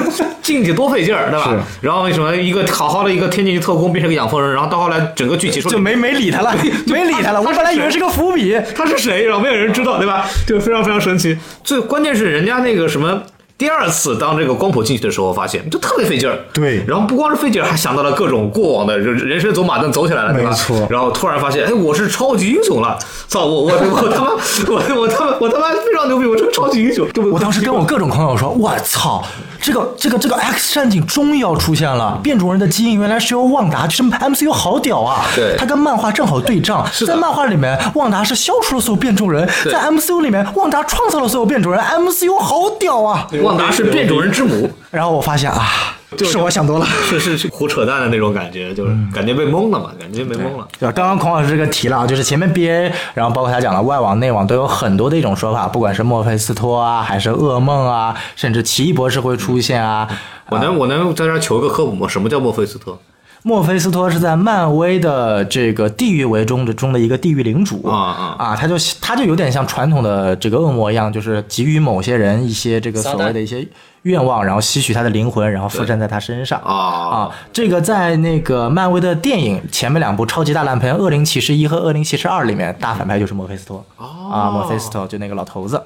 进去多费劲儿，对吧？然后为什么一个好好的一个天津特工变成个养蜂人，然后到后来整个剧情说就没没理他了，没理他了。我本来以为是个伏笔。他是谁，然后没有人知道，对吧？就非常非常神奇。最关键是人家那个什么。第二次当这个光谱进去的时候，发现就特别费劲儿。对然后不光是费劲儿，还想到了各种过往的人人生走马灯走起来了，对吧？没错然后突然发现，哎，我是超级英雄了！操，我我我他妈我我他妈我他妈非常牛逼，我是个超级英雄。我当时跟我各种朋友说：“我操，这个这个这个 X 战警终于要出现了！变种人的基因原来是由旺达，就是 MCU 好屌啊！对他跟漫画正好对仗。的在漫画里面，旺达是消除了所有变种人；在 MCU 里面，旺达创造了所有变种人。MCU 好屌啊！旺达是变种人之母，然后我发现啊，是我想多了。是是是胡扯淡的那种感觉，就是感觉被蒙了嘛，感觉被蒙了。对吧？刚刚孔老师这个提了啊，就是前面 BA，然后包括他讲的外网、内网都有很多的一种说法，不管是墨菲斯托啊，还是噩梦啊，甚至奇异博士会出现啊。我能我能在这儿求一个科普吗？什么叫墨菲斯特？墨菲斯托是在漫威的这个地狱为中的中的一个地狱领主啊啊他就他就有点像传统的这个恶魔一样，就是给予某些人一些这个所谓的一些愿望，然后吸取他的灵魂，然后附身在他身上啊啊。这个在那个漫威的电影前面两部超级大烂片《恶灵骑士一》和《恶灵骑士二》里面，大反派就是墨菲斯托啊，墨菲斯托就那个老头子。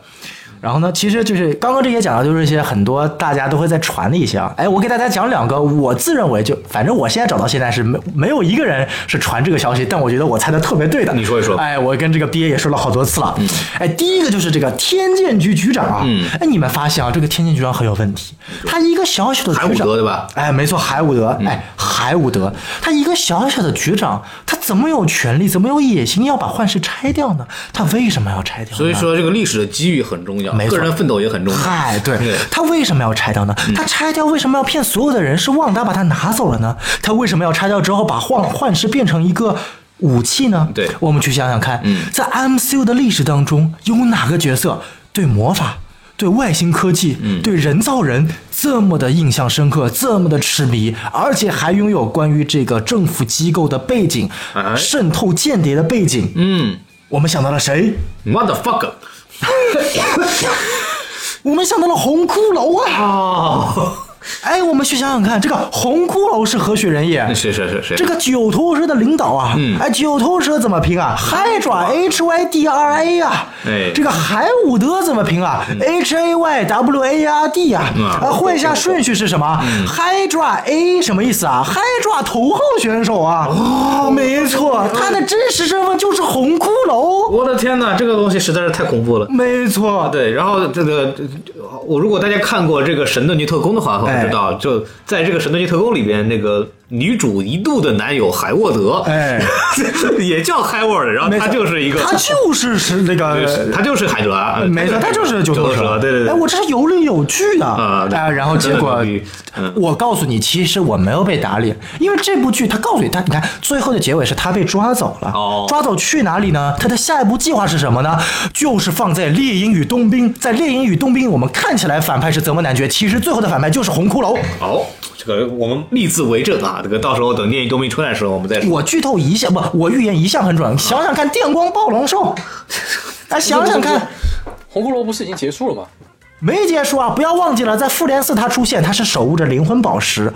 然后呢，其实就是刚刚这些讲的，就是一些很多大家都会在传的一些啊。哎，我给大家讲两个，我自认为就反正我现在找到现在是没没有一个人是传这个消息，但我觉得我猜的特别对的。你说一说哎，我跟这个 B A 也说了好多次了。哎，第一个就是这个天剑局局长啊。嗯哎，你们发现啊，这个天剑局长很有问题，他一个小小的海伍局长，德对吧？哎，没错，海伍德，哎，海伍德，他一个小小的局长，他怎么有权利，怎么有野心要把幻视拆掉呢？他为什么要拆掉呢？所以说这个历史的机遇很重要，没错个人奋斗也很重要。嗨，对对他为什么要拆掉呢？他拆掉为什么要骗所有的人是旺达把他拿走了呢？他为什么要拆掉之后把幻幻视变成一个武器呢？对我们去想想看，嗯在 MCU 的历史当中，有哪个角色对魔法？对外星科技，嗯对人造人这么的印象深刻，这么的痴迷，而且还拥有关于这个政府机构的背景，哎渗透间谍的背景。嗯我们想到了谁？，motherfucker 我们想到了红骷髅啊！哦，哎，我们去想想看，这个红骷髅是何许人也？是是是是，这个九头蛇的领导啊，嗯哎，九头蛇怎么拼啊？Hydra H Y D R A 呀，哎这个海伍德怎么拼啊？H A Y W A R D 呀，嗯啊，换一下顺序是什么？Hydra A 什么意思啊？Hydra 头号选手啊，哦，没错，他的真实身份就是红骷髅，我的天哪，这个东西实在是太恐怖了。没错，对，然后这个这我如果大家看过这个《神盾局特工》的话，会知道，就在这个《神盾局特工》里边，那个女主一度的男友海沃德，哎，也叫海沃德，然后他就是一个，他就是是那个。他就是海德啊，没错，他就是九头蛇，对对对，哎，我这是有理有据的啊然后结果我告诉你，其实我没有被打脸，因为这部剧他告诉你，他你看最后的结尾是他被抓走了，哦。抓走去哪里呢？他的下一步计划是什么呢？就是放在猎鹰与冬兵，在猎鹰与冬兵，我们看起来反派是泽莫男爵，其实最后的反派就是红骷髅。好，这个我们立字为证啊，这个到时候等《电影冬兵出来的时候，我们再说。我剧透一下，不，我预言一向很准，想想看，电光暴龙兽，哎，想想看。红骷髅不是已经结束了吗？没结束啊！不要忘记了，在复联四他出现，他是守护着灵魂宝石。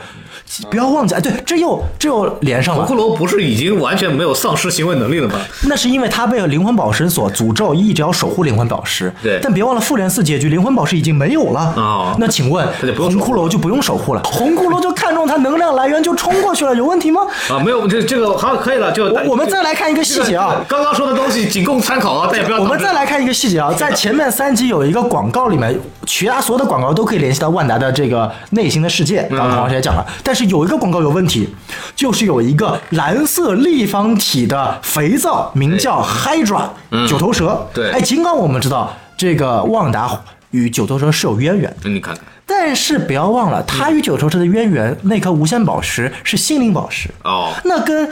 不要忘记，哎，对，这又这又连上了。红骷髅不是已经完全没有丧失行为能力了吗？那是因为他被灵魂宝石所诅咒，一直要守护灵魂宝石。对但别忘了复联四结局，灵魂宝石已经没有了。哦那请问红骷髅就不用守护了？红骷髅就看中它能量来源就冲过去了，有问题吗？啊，没有，这这个好可以了，就我我们再来看一个细节啊。刚刚说的东西仅供参考啊，大家不要我们再来看一个细节啊，在前面三集有一个广告里面，其他所有的广告都可以联系到万达的这个内心的世界。刚刚黄老师也讲了，但是有一个广告有问题，就是有一个蓝色立方体的肥皂，名叫 Hydra 九头蛇。对。哎，尽管我们知道这个旺达与九头蛇是有渊源。的。你看看。但是不要忘了，它与九头蛇的渊源，那颗无限宝石是心灵宝石，哦，那跟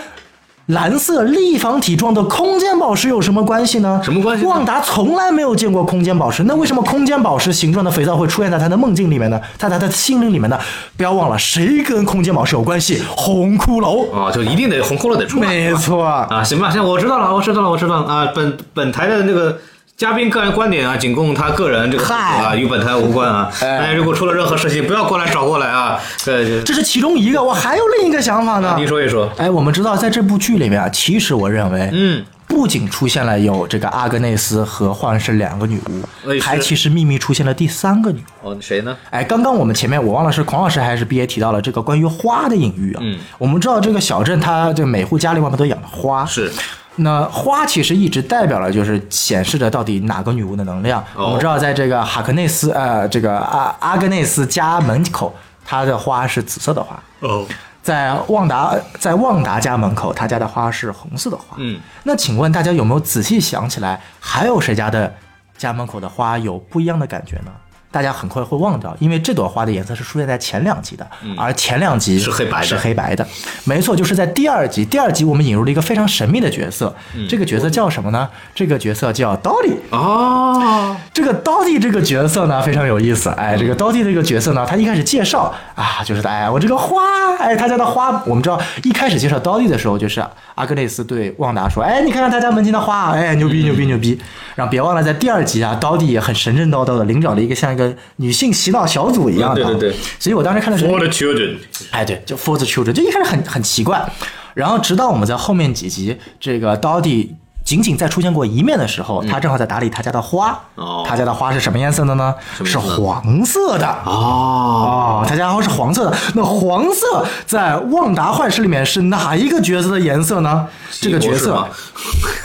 蓝色立方体状的空间宝石有什么关系呢？什么关系旺达从来没有见过空间宝石，那为什么空间宝石形状的肥皂会出现在他的梦境里面呢？在他的心灵里面呢？不要忘了，谁跟空间宝石有关系？红骷髅。啊，就一定得红骷髅得出来没错，啊，行吧，行，我知道了，我知道了，我知道了啊。本本台的那个嘉宾个人观点啊，仅供他个人这个嗨啊，与本台无关啊。哎大家如果出了任何事情，不要过来找过来啊。对，这是其中一个，我还有另一个想法呢。你说一说。哎，我们知道在这部剧里面啊，其实我认为，嗯，不仅出现了有这个阿格内斯和幻视两个女巫，还其实秘密出现了第三个女巫。哦，谁呢？哎，刚刚我们前面我忘了是孔老师还是 B A 提到了这个关于花的隐喻啊。嗯，我们知道这个小镇它这每户家里外面都养了花，是那花其实一直代表了就是显示着到底哪个女巫的能量。哦我们知道在这个哈克内斯呃这个阿阿格内斯家门口，它的花是紫色的花。哦，在旺达在旺达家门口，他家的花是红色的花。嗯，那请问大家有没有仔细想起来，还有谁家的家门口的花有不一样的感觉呢？大家很快会忘掉，因为这朵花的颜色是出现在前两集的，而前两集嗯是黑白的是黑白的，没错，就是在第二集。第二集我们引入了一个非常神秘的角色，嗯这个角色叫什么呢？这个角色叫 Dolly。哦，这个 Dolly 这个角色呢非常有意思，哎，这个 Dolly 这个角色呢，他一开始介绍啊，就是哎，我这个花，哎，他家的花，我们知道一开始介绍 Dolly 的时候，就是阿格内斯对旺达说，哎，你看看他家门前的花，哎，牛逼牛逼牛逼。然后别忘了在第二集啊，，Dolly 也很神神叨叨的领导了一个像一个女性洗脑小组一样的，对对对。所以我当时看的时候 For the children，哎，对，就 For the Children，就一开始很很奇怪，然后直到我们在后面几集，这个 Dody 仅仅再出现过一面的时候，他正好在打理他家的花。哦他家的花是什么颜色的呢？是黄色的。哦，哦，他家花是黄色的。那黄色在旺达幻视里面是哪一个角色的颜色呢？这个角色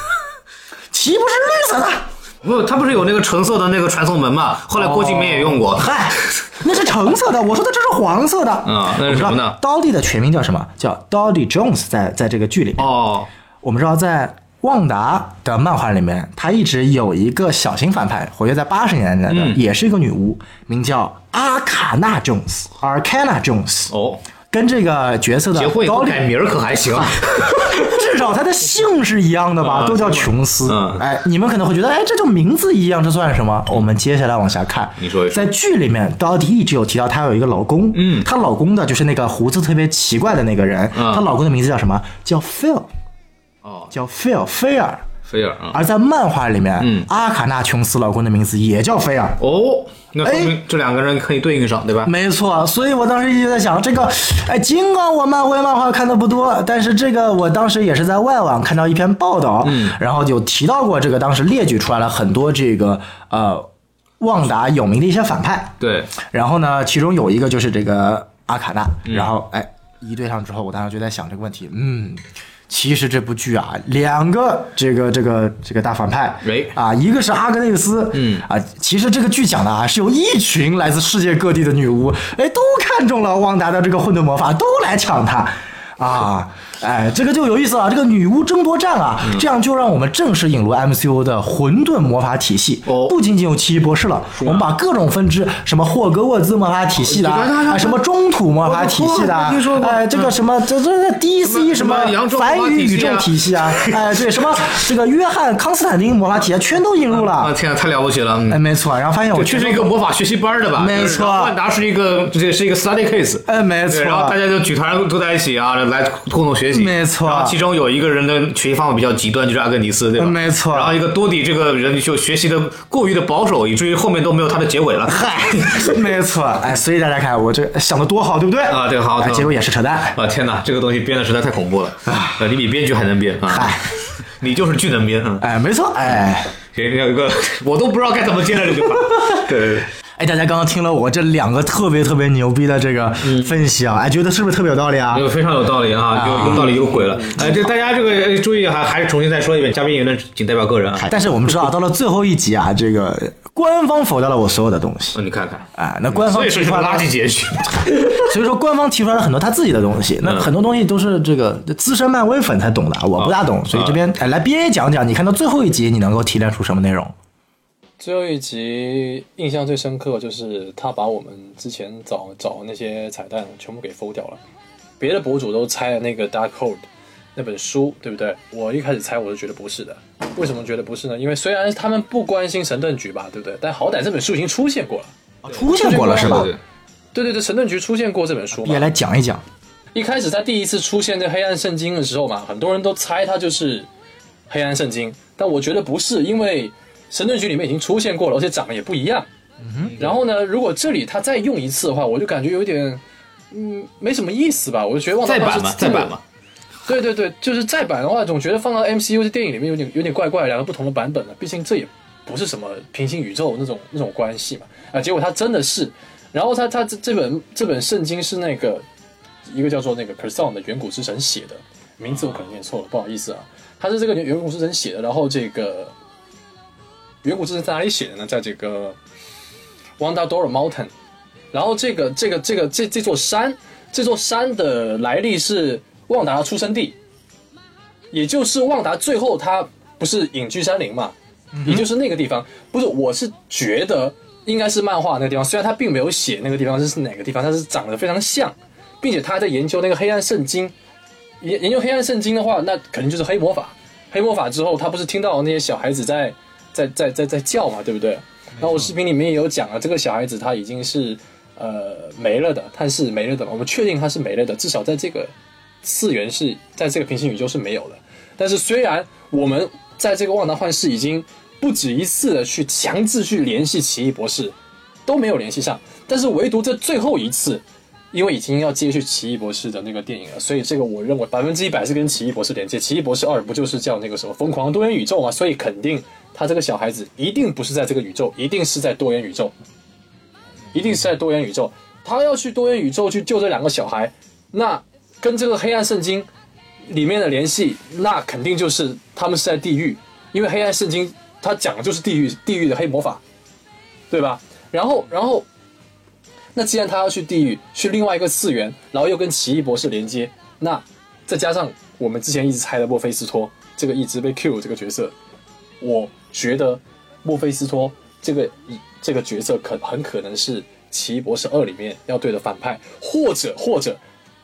岂不是绿色的？不，他不是有那个橙色的那个传送门嘛？后来郭敬明也用过。嗨，那是橙色的。我说的这是黄色的。嗯 那是什么呢？Dolly 的全名叫什么？叫 Dolly Jones，在在这个剧里面。哦，我们知道，在旺达的漫画里面，他一直有一个小型反派，活跃在八十年代的，嗯也是一个女巫，名叫阿卡纳 Jones（Arcana Jones）。哦，跟这个角色的高丽改名儿可还行。至少他的姓是一样的吧，啊都叫琼斯。嗯哎，你们可能会觉得，哎，这就名字一样，这算什么？我们接下来往下看。你说在剧里面，刀迪一直有提到她有一个老公，嗯她老公的就是那个胡子特别奇怪的那个人，嗯她老公的名字叫什么？叫 Phil，哦，叫 Phil 菲尔。菲尔啊。而在漫画里面，嗯阿卡纳琼斯老公的名字也叫菲尔。哦，那说明这两个人可以对应上，对吧？没错，所以我当时一直在想，这个，哎，尽管我漫威漫画看的不多，但是这个我当时也是在外网看到一篇报道，嗯，然后有提到过这个，当时列举出来了很多这个呃旺达有名的一些反派，对，然后呢，其中有一个就是这个阿卡纳，然后哎一对上之后，我当时就在想这个问题，嗯。其实这部剧啊，两个这个这个这个大反派，哎。啊，一个是阿格内斯，嗯。啊，其实这个剧讲的啊，是有一群来自世界各地的女巫，哎，都看中了旺达的这个混沌魔法，都来抢它，啊，哎，这个就有意思了，这个女巫争夺战啊，嗯。这样就让我们正式引入 MCU 的混沌魔法体系，哦。不仅仅有奇异博士了，我们把各种分支，什么霍格沃兹魔法体系的啊，什么中土魔法体系的哎，这个什么这这这 DC 什么什么扬州魔法梵语宇宙体系啊，哎，对，什么 这个约翰康斯坦丁魔法体系啊，全都引入了。啊，天啊，太了不起了！嗯。哎，没错，然后发现我这是一个魔法学习班的吧？没错万达是一个，这是一个 study case。哎，没错，，然后大家就举团都在一起啊，来共同学没错然后其中有一个人的学习方法比较极端，就是阿格尼斯，对吧？没错然后一个多迪这个人就学习的过于的保守，以至于后面都没有他的结尾了。嗨，没错，哎，所以大家看我这想的多好，对不对？啊，这个好，哎结果也是扯淡。啊！天哪，这个东西编的实在太恐怖了，啊，你比编剧还能编啊嗨！你就是巨能编啊！哎，没错，哎。有一个我都不知道该怎么接了这句话。对 对对。哎，大家刚刚听了我这两个特别特别牛逼的这个分析啊，哎，觉得是不是特别有道理啊？有非常有道理啊，有有道理有鬼了。哎，这大家这个呃注意还还是重新再说一遍，嘉宾言论仅代表个人啊。但是我们知道，到了最后一集啊，这个官方否掉了我所有的东西。哦，你看看，哎，那官方所以是提出来垃圾结局。所以说官方提出来了很多他自己的东西，那很多东西都是这个资深漫威粉才懂的，我不大懂，所以这边哎来 B A 讲讲，你看到最后一集，你能够提炼出什么内容？最后一集印象最深刻就是他把我们之前找找那些彩蛋全部给封掉了。别的博主都猜了那个 Dark Hold 那本书，对不对？我一开始猜我就觉得不是的。为什么觉得不是呢？因为虽然他们不关心神盾局吧，对不对？但好歹这本书已经出现过了。出现过了是吧？对对对对，神盾局出现过这本书嘛也？来讲一讲。一开始他第一次出现这黑暗圣经的时候嘛，很多人都猜它就是黑暗圣经，但我觉得不是，因为神盾局里面已经出现过了，而且长得也不一样。然后呢，如果这里他再用一次的话，我就感觉有点，嗯，没什么意思吧。我就觉得旺达再版嘛，再版嘛。对对对，就是再版的话，总觉得放到 MCU 的电影里面有点有点怪怪，两个不同的版本了。毕竟这也不是什么平行宇宙那种那种关系嘛。啊，结果他真的是，然后他他这这本这本圣经是那个一个叫做那个 Person 的远古之神写的，名字我可能念错了，不好意思啊。他是这个远古之神写的，然后这个远古之神在哪里写的呢？在这个 Wanda Dora Mountain，然后这个这个这个这这座山，这座山的来历是旺达的出生地，也就是旺达最后他不是隐居山林嘛，也就是那个地方。不是，我是觉得应该是漫画那个地方，虽然他并没有写那个地方是是哪个地方，但是长得非常像，并且他还在研究那个黑暗圣经。研研究黑暗圣经的话，那肯定就是黑魔法。黑魔法之后，他不是听到那些小孩子在在在在在叫嘛，对不对？然后我视频里面也有讲了，这个小孩子他已经是呃没了的，他是没了的，我们确定他是没了的，至少在这个次元是在这个平行宇宙是没有的。但是虽然我们在这个旺达幻视已经不止一次的去强制去联系奇异博士，都没有联系上，但是唯独这最后一次，因为已经要接续奇异博士的那个电影了，所以这个我认为百分之一百是跟奇异博士连接。奇异博士二不就是叫那个什么疯狂多元宇宙嘛？所以肯定他这个小孩子一定不是在这个宇宙，一定是在多元宇宙，一定是在多元宇宙。他要去多元宇宙去救这两个小孩，那跟这个黑暗圣经里面的联系，那肯定就是他们是在地狱，因为黑暗圣经它讲的就是地狱，地狱的黑魔法，对吧？然后，然后，那既然他要去地狱，去另外一个次元，然后又跟奇异博士连接，那再加上我们之前一直猜的墨菲斯托这个一直被 Q 这个角色，我觉得墨菲斯托这个这个角色可很可能是奇异博士二里面要对的反派，或者或者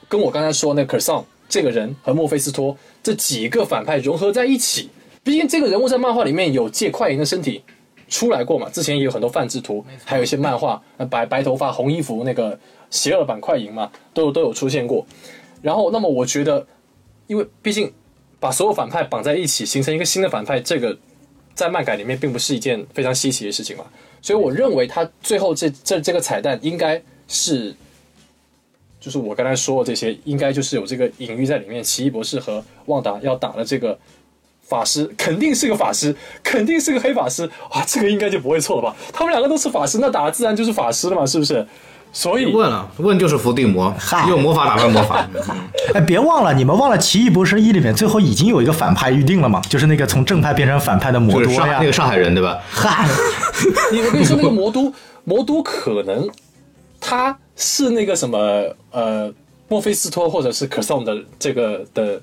跟我刚才说那个 Kerson 这个人和墨菲斯托这几个反派融合在一起。毕竟这个人物在漫画里面有借快银的身体出来过嘛，之前也有很多范制图，还有一些漫画，呃白白头发、红衣服那个邪恶版快银嘛，都有都有出现过。然后，那么我觉得，因为毕竟把所有反派绑在一起，形成一个新的反派，这个在漫改里面并不是一件非常稀奇的事情嘛。所以我认为他最后这这这个彩蛋应该是，就是我刚才说的这些，应该就是有这个隐喻在里面。奇异博士和旺达要打的这个法师，肯定是个法师，肯定是个黑法师啊，这个应该就不会错了吧？他们两个都是法师，那打的自然就是法师了嘛，是不是？所以问了，问就是伏地魔嗨，用魔法打败魔法。哎，别忘了，你们忘了《奇异博士一》里面最后已经有一个反派预定了嘛？就是那个从正派变成反派的魔都呀就是那。个上海人对吧？嗨，你我跟你说，那个魔都，魔都可能他是那个什么呃，墨菲斯托或者是可颂的这个的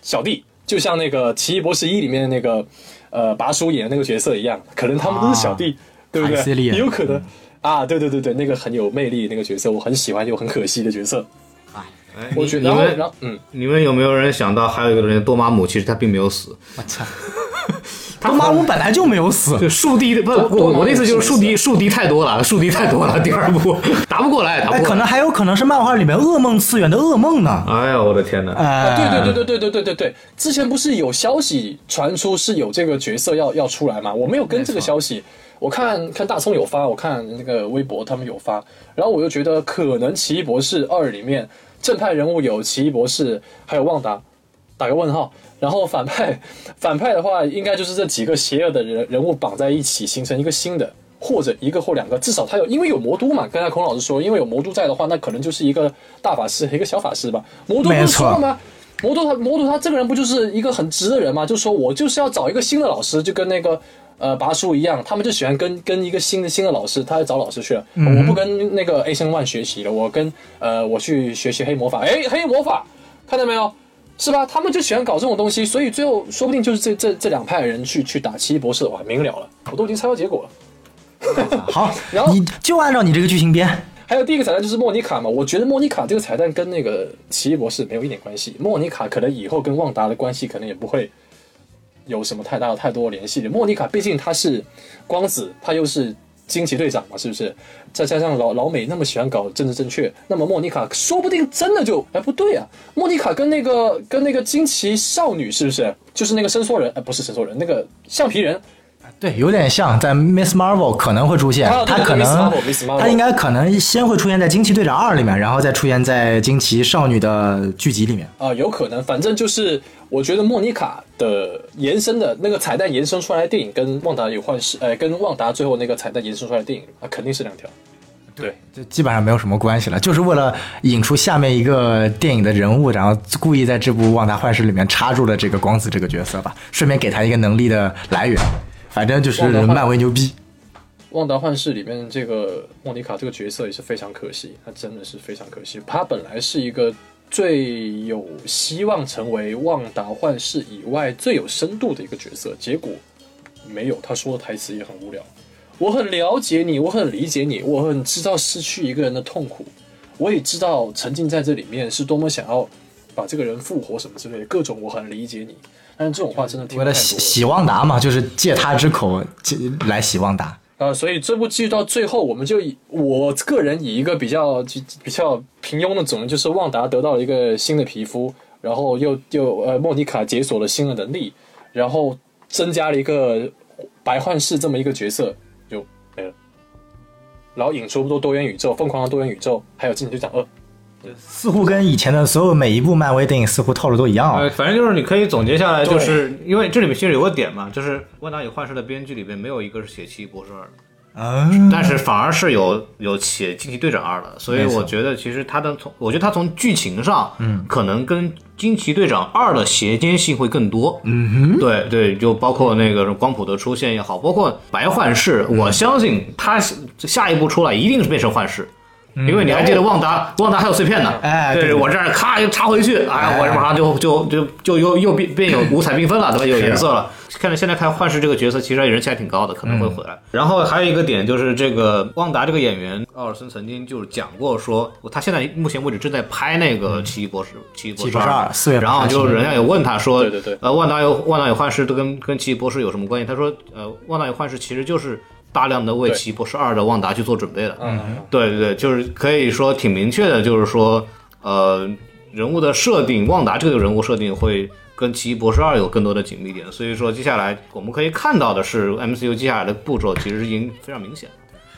小弟，就像那个《奇异博士一》里面的那个呃拔叔演的那个角色一样，可能他们都是小弟，对不对？也有可能啊，对对对对，那个很有魅力那个角色，我很喜欢又很可惜的角色。哎我觉得，然后你你们然后嗯，你们有没有人想到还有一个人多玛姆，其实他并没有死？我操！多玛姆本来就没有死，就树敌不，我我的意思就是树敌树敌太多了，树敌太多了，第二部打不过来，打不哎，过来。可能还有可能是漫画里面噩梦次元的噩梦呢。哎呀，我的天哪！哎，啊，对对对对对对对对对，之前不是有消息传出是有这个角色要要出来吗？我没有跟这个消息，我看看大葱有发，我看那个微博他们有发，然后我就觉得可能《奇异博士二》里面正派人物有奇异博士，还有旺达，打个问号。然后反派 反派的话，应该就是这几个邪恶的人人物绑在一起，形成一个新的。或者一个或两个，至少他有，因为有魔都嘛。刚才孔老师说，因为有魔都在的话，那可能就是一个大法师和一个小法师吧。魔都不是说了吗？魔都他魔都他这个人不就是一个很直的人吗？就说我就是要找一个新的老师，就跟那个呃拔叔一样，他们就喜欢跟跟一个新的新的老师，他找老师去了。我不跟那个 A 生 One 学习了，我跟呃我去学习黑魔法。哎，黑魔法看到没有？是吧？他们就喜欢搞这种东西，所以最后说不定就是这这这两派人去去打奇异博士，哇，明了了，我都已经猜到结果了。好然，后你就按照你这个剧情编。还有第一个彩蛋就是莫妮卡嘛，我觉得莫妮卡这个彩蛋跟那个奇异博士没有一点关系。莫妮卡可能以后跟旺达的关系可能也不会有什么太大的太多联系的。莫妮卡毕竟她是光子，她又是惊奇队长嘛，是不是？再加上老老美那么喜欢搞政治正确，那么莫妮卡说不定真的就哎不对啊，莫妮卡跟那个跟那个惊奇少女是不是就是那个伸缩人？哎，不是伸缩人，那个橡皮人。对，有点像在 Miss Marvel 可能会出现，他可能他应该可能先会出现在惊奇队长二里面，然后再出现在惊奇少女的剧集里面。啊、有可能，反正就是我觉得莫妮卡的延伸的那个彩蛋延伸出来的电影，跟旺达有幻视，呃，跟旺达最后那个彩蛋延伸出来的电影啊，肯定是两条。对，就基本上没有什么关系了，就是为了引出下面一个电影的人物，然后故意在这部《旺达幻视》里面插入了这个光子这个角色吧，顺便给他一个能力的来源。反正就是漫威牛逼。旺达幻视里面这个莫妮卡这个角色也是非常可惜，她真的是非常可惜。她本来是一个最有希望成为旺达幻视以外最有深度的一个角色，结果没有。他说的台词也很无聊。我很了解你，我很理解你，我很知道失去一个人的痛苦，我也知道沉浸在这里面是多么想要把这个人复活什么之类的，各种我很理解你。但是这种话真的听为太多了。了洗洗旺达嘛，就是借他之口来洗旺达。啊、所以这部剧到最后，我们就以我个人以一个比较比较平庸的总结，就是旺达得到了一个新的皮肤，然后又又呃莫妮卡解锁了新的能力，然后增加了一个白幻视这么一个角色，就没了。然后引出多多元宇宙，疯狂的多元宇宙，还有惊奇队长二。似乎跟以前的所有每一部漫威电影似乎套路都一样啊。呃，反正就是你可以总结下来，就是因为这里面其实有个点嘛，就是《万达与幻视》的编剧里边没有一个是写《奇异博士二》的。嗯，但是反而是有有写《惊奇队长二》的，所以我觉得其实他的从，我觉得他从剧情上，嗯，可能跟《惊奇队长二》的衔接性会更多，嗯哼，对对，就包括那个光谱的出现也好，包括白幻视，我相信他下一步出来一定是变成幻视。因为你还记得旺达，旺达还有碎片呢，对哎对对。我这儿咔又插回去，哎，我这马上就就就就又又变变有五彩缤纷了，对吧？有颜色了。看着现在看幻视这个角色，其实人气还挺高的，可能会回来。然后还有一个点就是这个旺达这个演员奥尔森曾经就是讲过说，他现在目前为止正在拍那个奇异博士，奇异博士奇异博士二四月然后就人家有问他说，对对对。呃，万达有万达有幻视都跟跟奇异博士有什么关系？他说，呃，万达有幻视其实就是大量的为对奇异博士二的旺达去做准备的。嗯，对对对，就是可以说挺明确的，就是说，呃，人物的设定，旺达这个人物设定会跟奇异博士二有更多的紧密点，所以说接下来我们可以看到的是 MCU 接下来的步骤其实已经非常明显。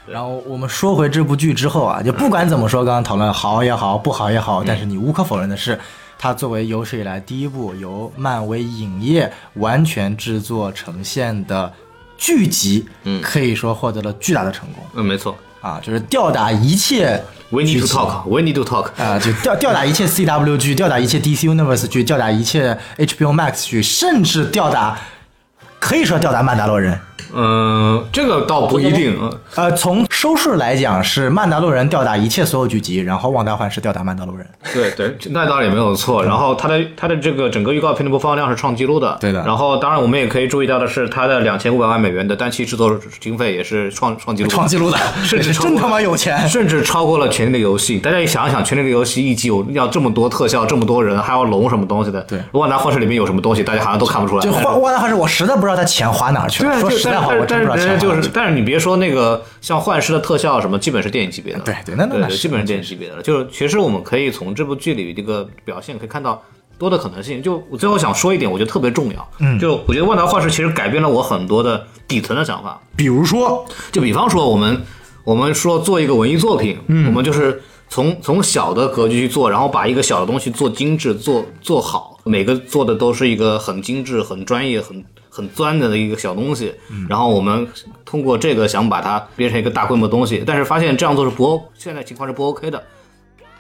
然后我们说回这部剧之后啊，就不管怎么说，刚刚讨论好也好，不好也好，但是你无可否认的是，它作为有史以来第一部由漫威影业完全制作呈现的剧集，嗯。可以说获得了巨大的成功。嗯，没错。啊，就是吊打一切 We need to talk，We need to talk。啊，就吊吊打一切 CW 剧，吊打一切 DC Universe 剧，吊打一切 HBO Max 剧，甚至吊打，可以说吊打曼达洛人，嗯，这个倒不一定。呃呃，从收视来讲，是《曼达洛人》吊打一切所有剧集，然后《旺达幻视》吊打《曼达洛人》。对对，那倒也没有错。然后它的它的这个整个预告片的播放量是创纪录的。对的然后当然我们也可以注意到的是，它的两千五百万美元的单期制作经费也是创创纪录的，创纪录的，甚至 真他妈有钱。甚至超过了《权力的游戏》。大家一想一想，《权力的游戏》一集有要这么多特效，这么多人，还要龙什么东西的。对旺达幻视里面有什么东西，大家好像都看不出来。就《旺旺达幻视》，我实在不知道他钱花哪儿去了。对说实在话，我真不知道但是钱花哪儿去了。就是，但是你别说那个像幻视的特效什么，基本是电影级别的。对对那那基本是电影级别的了。就是其实我们可以从这部剧里这个表现可以看到多的可能性。就我最后想说一点，我觉得特别重要。嗯，就我觉得《万达幻视》其实改变了我很多的底层的想法。比如说，就比方说我们我们说做一个文艺作品，嗯，我们就是从从小的格局去做，然后把一个小的东西做精致、做做好，每个做的都是一个很精致、很专业、很很钻的一个小东西，然后我们通过这个想把它变成一个大规模东西，但是发现这样做是不现在情况是不 OK 的。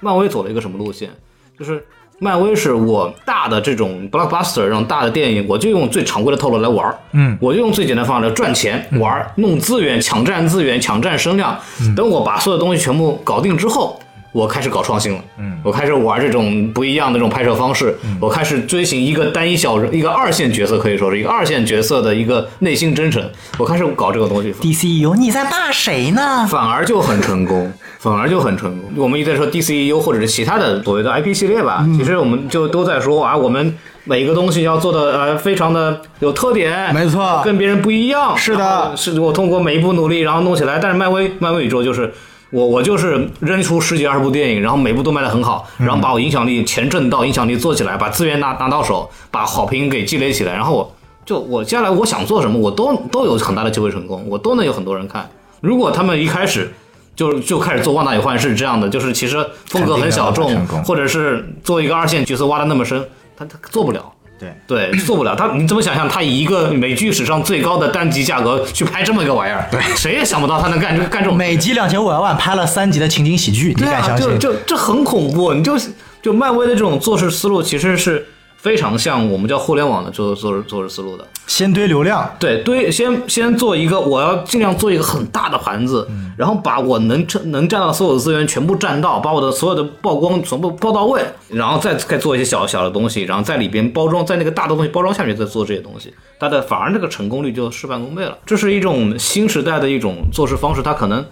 漫威走了一个什么路线？就是漫威是我大的这种 blockbuster 这种大的电影，我就用最常规的套路来玩儿，嗯，我就用最简单方法来赚钱玩儿，弄资源，抢占资源，抢占声量。等我把所有东西全部搞定之后。我开始搞创新了，嗯，我开始玩这种不一样的这种拍摄方式，我开始追寻一个单一小人，一个二线角色，可以说是一个二线角色的一个内心真诚，我开始搞这个东西，DCU，你在骂谁呢？反而就很成功，反而就很成功。我们一直在说 DCEU 或者是其他的所谓的 IP 系列吧，其实我们就都在说啊，我们每一个东西要做的呃非常的有特点，没错跟别人不一样。是的是我通过每一步努力，然后弄起来。但是漫威漫威宇宙就是。我我就是扔出十几二十部电影，然后每部都卖得很好，然后把我影响力钱挣到，影响力做起来，把资源拿拿到手，把好评给积累起来，然后我就我接下来我想做什么，我都都有很大的机会成功，我都能有很多人看。如果他们一开始就就开始做《万达与幻视》这样的，就是其实风格很小众或者是做一个二线角色挖的那么深，他他做不了。对对，做不了。他你怎么想象他以一个美剧史上最高的单集价格去拍这么一个玩意儿？对，谁也想不到他能干这干这种。每集两千五百万，拍了三集的情景喜剧，你对啊，敢相信？就就这很恐怖。你就就漫威的这种做事思路，其实是非常像我们叫互联网的做做事做事思路的。先堆流量，对堆，先先做一个，我要尽量做一个很大的盘子，然后把我能占能占到所有的资源全部占到，把我的所有的曝光全部包到位，然后再再做一些小小的东西，然后在里边包装，在那个大的东西包装下面再做这些东西，它的反而这个成功率就事半功倍了。这是一种新时代的一种做事方式，它可能。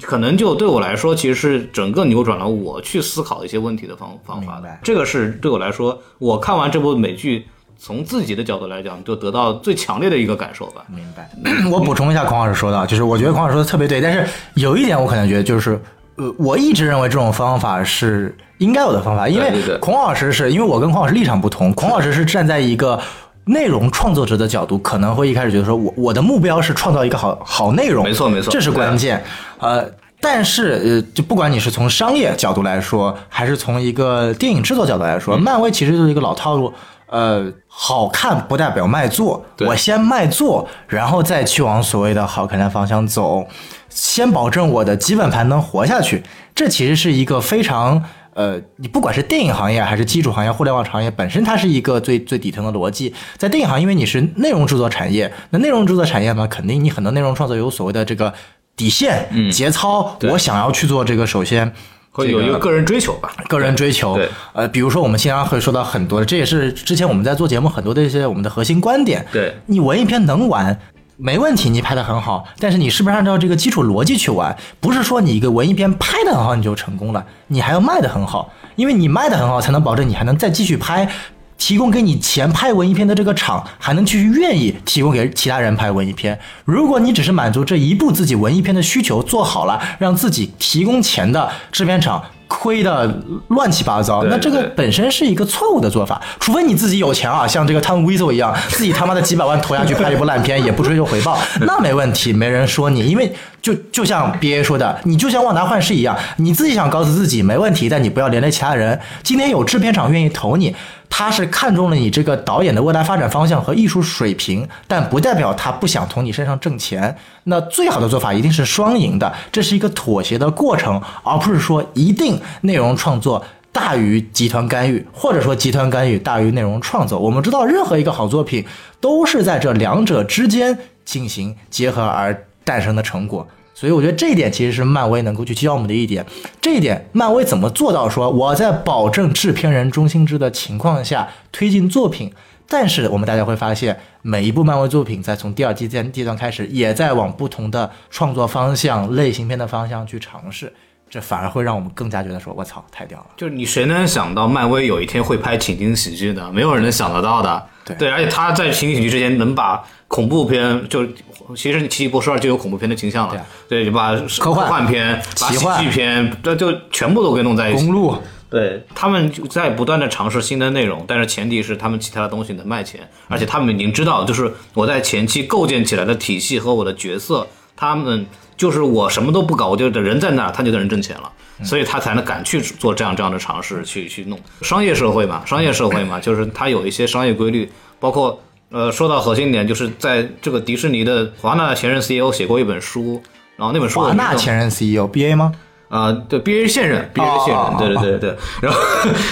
可能就对我来说，其实是整个扭转了我去思考一些问题的方方法的。这个是对我来说，我看完这部美剧，从自己的角度来讲，就得到最强烈的一个感受吧。明白。我补充一下，孔老师说的，就是我觉得孔老师说的特别对，但是有一点我可能觉得就是，呃，我一直认为这种方法是应该有的方法，因为孔老师是因为我跟孔老师立场不同，孔老师是站在一个。内容创作者的角度，可能会一开始觉得说我我的目标是创造一个好好内容，没错没错这是关键。呃，但是呃，就不管你是从商业角度来说，还是从一个电影制作角度来说，漫威其实就是一个老套路。呃，好看不代表卖座，我先卖座，然后再去往所谓的好看的方向走，先保证我的基本盘能活下去。这其实是一个非常呃，你不管是电影行业还是基础行业、互联网行业，本身它是一个最最底层的逻辑。在电影行业，因为你是内容制作产业，那内容制作产业嘛，肯定你很多内容创作有所谓的这个底线、节操。我想要去做这个，首先会有一个个人追求吧。个人追求对，呃，比如说我们经常会说到很多，这也是之前我们在做节目很多的一些我们的核心观点。对你文艺片能玩。没问题，你拍的很好，但是你是不是按照这个基础逻辑去玩？不是说你一个文艺片拍的很好你就成功了，你还要卖的很好，因为你卖的很好才能保证你还能再继续拍，提供给你钱拍文艺片的这个厂还能继续愿意提供给其他人拍文艺片。如果你只是满足这一部自己文艺片的需求，做好了，让自己提供钱的制片厂亏的乱七八糟，那这个本身是一个错误的做法。除非你自己有钱啊，像这个汤姆·威索一样，自己他妈的几百万投下去拍一部烂片，也不追求回报，那没问题，没人说你。因为就就像 B A 说的，你就像旺达幻视一样，你自己想告诉自己没问题，但你不要连累其他人。今天有制片厂愿意投你。他是看中了你这个导演的未来发展方向和艺术水平，但不代表他不想从你身上挣钱。那最好的做法一定是双赢的，这是一个妥协的过程，而不是说一定内容创作大于集团干预，或者说集团干预大于内容创作。我们知道，任何一个好作品都是在这两者之间进行结合而诞生的成果。所以我觉得这一点其实是漫威能够去教我们的一点。这一点，漫威怎么做到说我在保证制片人中心制的情况下推进作品？但是我们大家会发现，每一部漫威作品在从第二季阶阶段开始，也在往不同的创作方向、类型片的方向去尝试。这反而会让我们更加觉得说，我操，太屌了！就是你谁能想到漫威有一天会拍情景喜剧呢？没有人能想得到的。对对，而且他在情景喜剧之前能把恐怖片，就其实《奇异博士二》就有恐怖片的倾向了。对，就把科幻片、把喜剧片，这就全部都给弄在一起。公路，对他们就在不断的尝试新的内容，但是前提是他们其他的东西能卖钱，而且他们已经知道，就是我在前期构建起来的体系和我的角色，他们就是我什么都不搞，我就人在那儿，他就能挣钱了，所以他才能敢去做这样这样的尝试，去去弄商业社会嘛，商业社会嘛，就是它有一些商业规律，包括呃，说到核心点，就是在这个迪士尼的华纳前任 CEO 写过一本书，然后那本书华纳前任 CEO BA 吗？啊、对，B A 现任，B A 现任，哦对对对对。然后，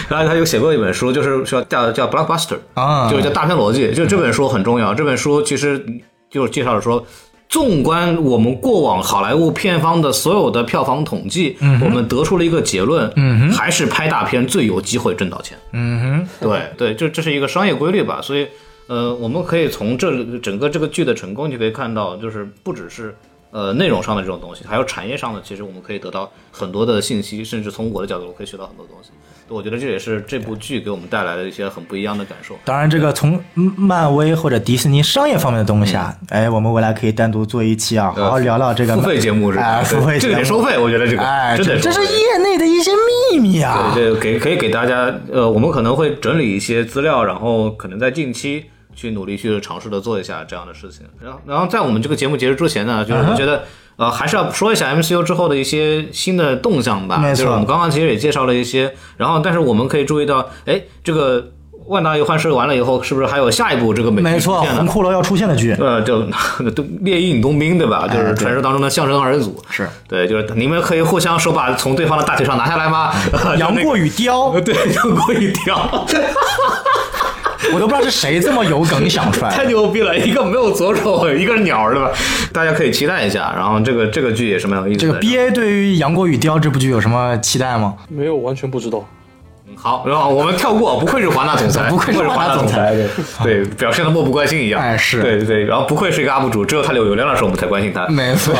然后他有写过一本书，就是说叫叫 Blockbuster，啊就是叫大片逻辑。就这本书很重要，这本书其实就是介绍了说，纵观我们过往好莱坞片方的所有的票房统计，我们得出了一个结论，嗯还是拍大片最有机会挣到钱。嗯对对，这这是一个商业规律吧，所以呃，我们可以从这整个这个剧的成功就可以看到，就是不只是呃内容上的这种东西，还有产业上的，其实我们可以得到很多的信息，甚至从我的角度，我可以学到很多东西。我觉得这也是这部剧给我们带来的一些很不一样的感受。当然，这个从漫威或者迪士尼商业方面的东西啊，哎，我们未来可以单独做一期啊，好好聊聊这个嗯付费节目是吧？哎，付费这个得收费，我觉得这个哎，真的这这是业内的一些秘密啊。对，这个给可以给大家，呃，我们可能会整理一些资料，然后可能在近期去努力去尝试的做一下这样的事情。然后，然后在我们这个节目结束之前呢，就是我觉得，呃，还是要说一下 MCU 之后的一些新的动向吧。就是我们刚刚其实也介绍了一些，然后但是我们可以注意到，哎，这个万达一幻视完了以后，是不是还有下一部这个美剧没错，出现呢？红骷髅要出现的剧呃，就都 猎鹰冬兵对吧？就是传说当中的象征二人组。是对，就是你们可以互相手把从对方的大腿上拿下来吗？杨过与雕，对，杨过一条，我都不知道是谁这么有梗想出来 太。牛逼了！一个没有左手，一个鸟儿，对吧？大家可以期待一下。然后这个这个剧也是蛮有意思的。这个 B A 对于杨国宇雕这部剧有什么期待吗？没有，完全不知道。好，然后我们跳过，不愧是华纳总裁，不愧是华华纳总裁对 对，表现的漠不关心一样。哎是对对，然后不愧是一个 UP 主，只有他有流量的时候我们才关心他。没错，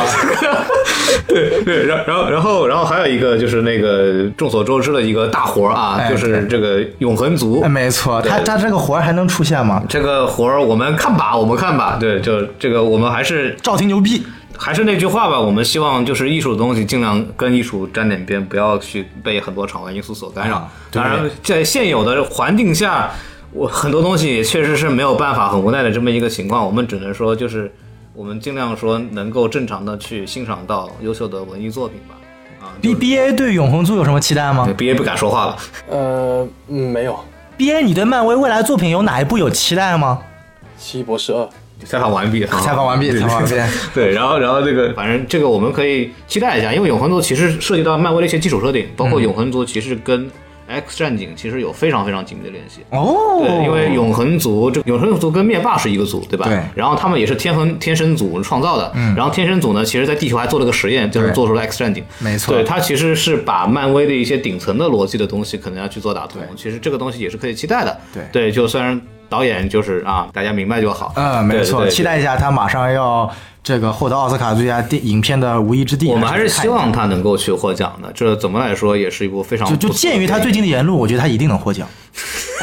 对对，然然后然后然后还有一个就是那个众所周知的一个大活啊，哎就是这个永恒族哎。没错，他他这个活还能出现吗？这个活我们看吧，我们看吧。对，就这个我们还是赵婷牛逼，还是那句话吧，我们希望就是艺术的东西尽量跟艺术沾点边，不要去被很多场外因素所干扰。当然，在现有的环境下，我很多东西确实是没有办法，很无奈的这么一个情况。我们只能说，就是我们尽量说能够正常的去欣赏到优秀的文艺作品吧。啊 B B A 对永恒族有什么期待吗？B A 不敢说话了。呃，嗯，没有。？B A 你对漫威未来作品有哪一部有期待吗？奇异博士二，采访完毕，采访完毕，采访完毕。对，然后然后这个反正这个我们可以期待一下，因为永恒族其实涉及到漫威的一些基础设定，包括永恒族其实跟 X 战警其实有非常非常紧密的联系。哦，对，因为永恒族这永恒族跟灭霸是一个组，对吧？对然后他们也是天恒天神组创造的。嗯。然后天神组呢，其实在地球还做了个实验，就是做出了 X 战警。没错对，它其实是把漫威的一些顶层的逻辑的东西，可能要去做打通。其实这个东西也是可以期待的。对对，就虽然导演就是啊，大家明白就好。嗯，没错，对对对期待一下他马上要这个获得奥斯卡最佳电影片的无意之地。我们还是希望他能够去获奖的，这怎么来说也是一部非常下就就鉴于他最近的言论，我觉得他一定能获奖。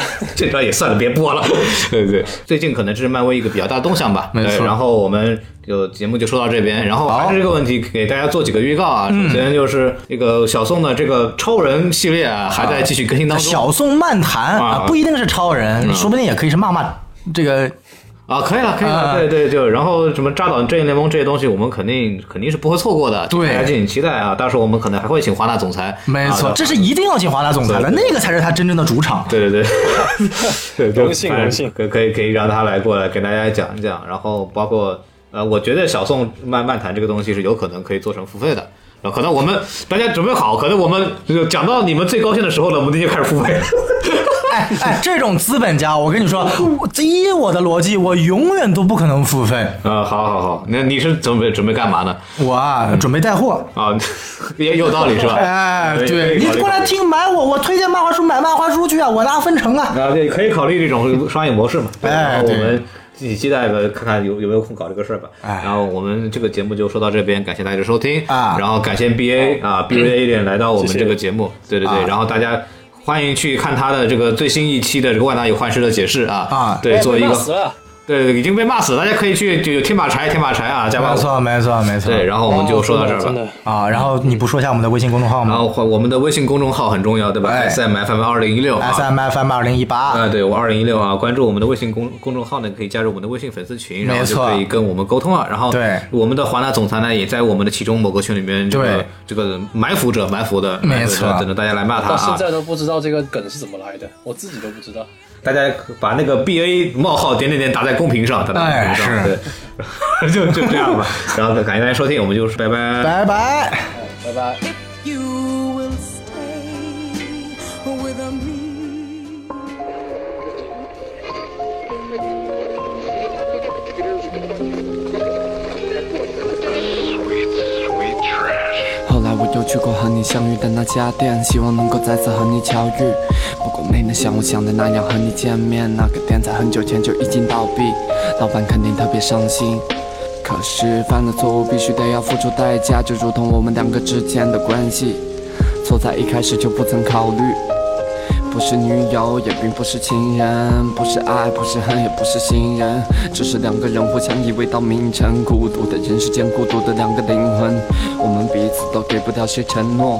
这段也算了，别播了。对对，最近可能这是漫威一个比较大的动向吧。没错对然后我们就节目就说到这边，然后还是这个问题，给大家做几个预告啊。嗯首先就是这个小宋的这个超人系列啊，还在继续更新当中。小宋漫谈啊啊，不一定是超人，说不定也可以是骂骂这个。啊，可以了，可以了，啊对对，就然后什么扎导正义联盟这些东西，我们肯定肯定是不会错过的，对大家敬请期待啊！到时候我们可能还会请华纳总裁，没错，啊这是一定要请华纳总裁的，那个才是他真正的主场。对对对，荣幸荣幸可可以可以让他来过来给大家讲一讲，然后包括呃，我觉得小宋漫漫谈这个东西是有可能可以做成付费的然后可能我们大家准备好，可能我们就讲到你们最高兴的时候了，我们就开始付费。哎哎，这种资本家，我跟你说，我依我的逻辑，我永远都不可能付费。啊，好好好，那你是准备准备干嘛呢？我啊，准备带货。啊，也有道理是吧？哎，对你过来听买我，我推荐漫画书买漫画书去啊，我拿分成啊。啊，对，可以考虑这种商业模式嘛。哎我们自己期待吧，看看有有没有空搞这个事儿吧。哎。然后我们这个节目就说到这边，感谢大家的收听。啊。然后感谢 BA 啊，B A 点来到我们这个节目，对对对。啊。然后大家欢迎去看他的这个最新一期的这个万达与幻视的解释啊。啊。对，哎做一个对对，已经被骂死了，大家可以去就添把柴，添把柴啊，加把。没错，没错，没错。对，然后我们就说到这儿吧真。的，啊，然后你不说一下我们的微信公众号吗然后我们的微信公众号很重要，对吧哎？S M F M 二零一六啊。？S M F M 二零一八。啊，对我二零一六啊，关注我们的微信公公众号呢，可以加入我们的微信粉丝群，然后就没错可以跟我们沟通了。然后对我们的华纳总裁呢，也在我们的其中某个群里面，这个对这个埋伏着埋伏的，没错等着大家来骂他到现啊！在都不知道这个梗是怎么来的，我自己都不知道。大家把那个 B A 冒号点点点打在公屏上，打在公屏上，哎对，就就这样吧。然后感谢大家收听，我们就拜拜。拜拜。拜拜。我去过和你相遇的那家店，希望能够再次和你巧遇。不过没能像我想的那样和你见面，那个店在很久前就已经倒闭，老板肯定特别伤心。可是犯了错误必须得要付出代价，就如同我们两个之间的关系，错在一开始就不曾考虑。不是女友，也并不是情人，不是爱，不是恨，也不是信任，只是两个人互相依偎到明晨。孤独的人世间，孤独的两个灵魂，我们彼此都给不了些承诺。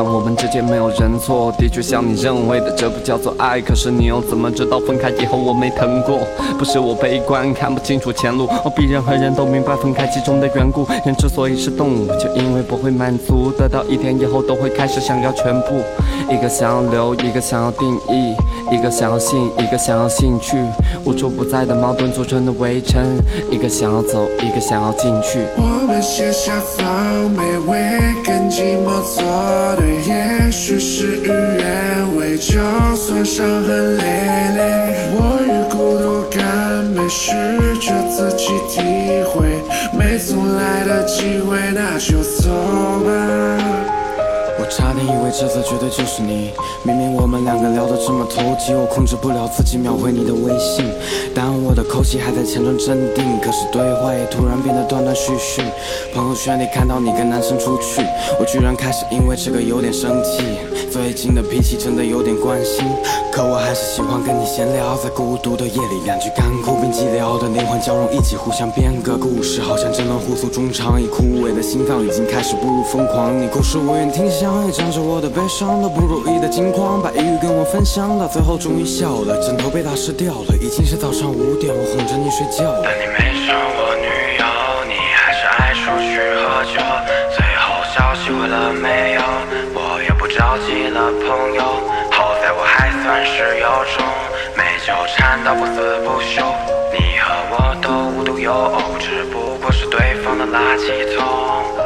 但我们之间没有人错，的确像你认为的，这不叫做爱。可是你又怎么知道分开以后我没疼过？不是我悲观，看不清楚前路，我比任何人都明白分开其中的缘故。人之所以是动物，就因为不会满足，得到一点以后都会开始想要全部。一个想要留，一个想要定义，一个想要信，一个想要兴趣，无处不在的矛盾组成的围城。一个想要走，一个想要进去。我们卸下防备，为跟寂寞作对，也许事与愿违，就算伤痕累累。我与孤独感没试着自己体会，没从来的机会，那就走吧。差点以为这次绝对就是你，明明我们两个聊得这么投机，我控制不了自己秒回你的微信，但我的口气还在前装镇定，可是对话也突然变得断断续续。朋友圈里看到你跟男生出去，我居然开始因为这个有点生气，最近的脾气真的有点关心，可我还是喜欢跟你闲聊，在孤独的夜里，两句干枯并寂寥的灵魂交融一起，互相编个故事，好像真能互诉衷肠。已枯萎的心脏已经开始步入疯狂，你故事我愿听响，也仗着我的悲伤的不如意的惊慌，把抑郁跟我分享，到最后终于笑了，枕头被打湿掉了，已经是早上五点，我哄着你睡觉。但你没上我女友，你还是爱出去喝酒。最后消息回了没有？我也不着急了，朋友。好在我还算是有种，没纠缠到不死不休。你和我都无独有偶，只不过是对方的垃圾桶。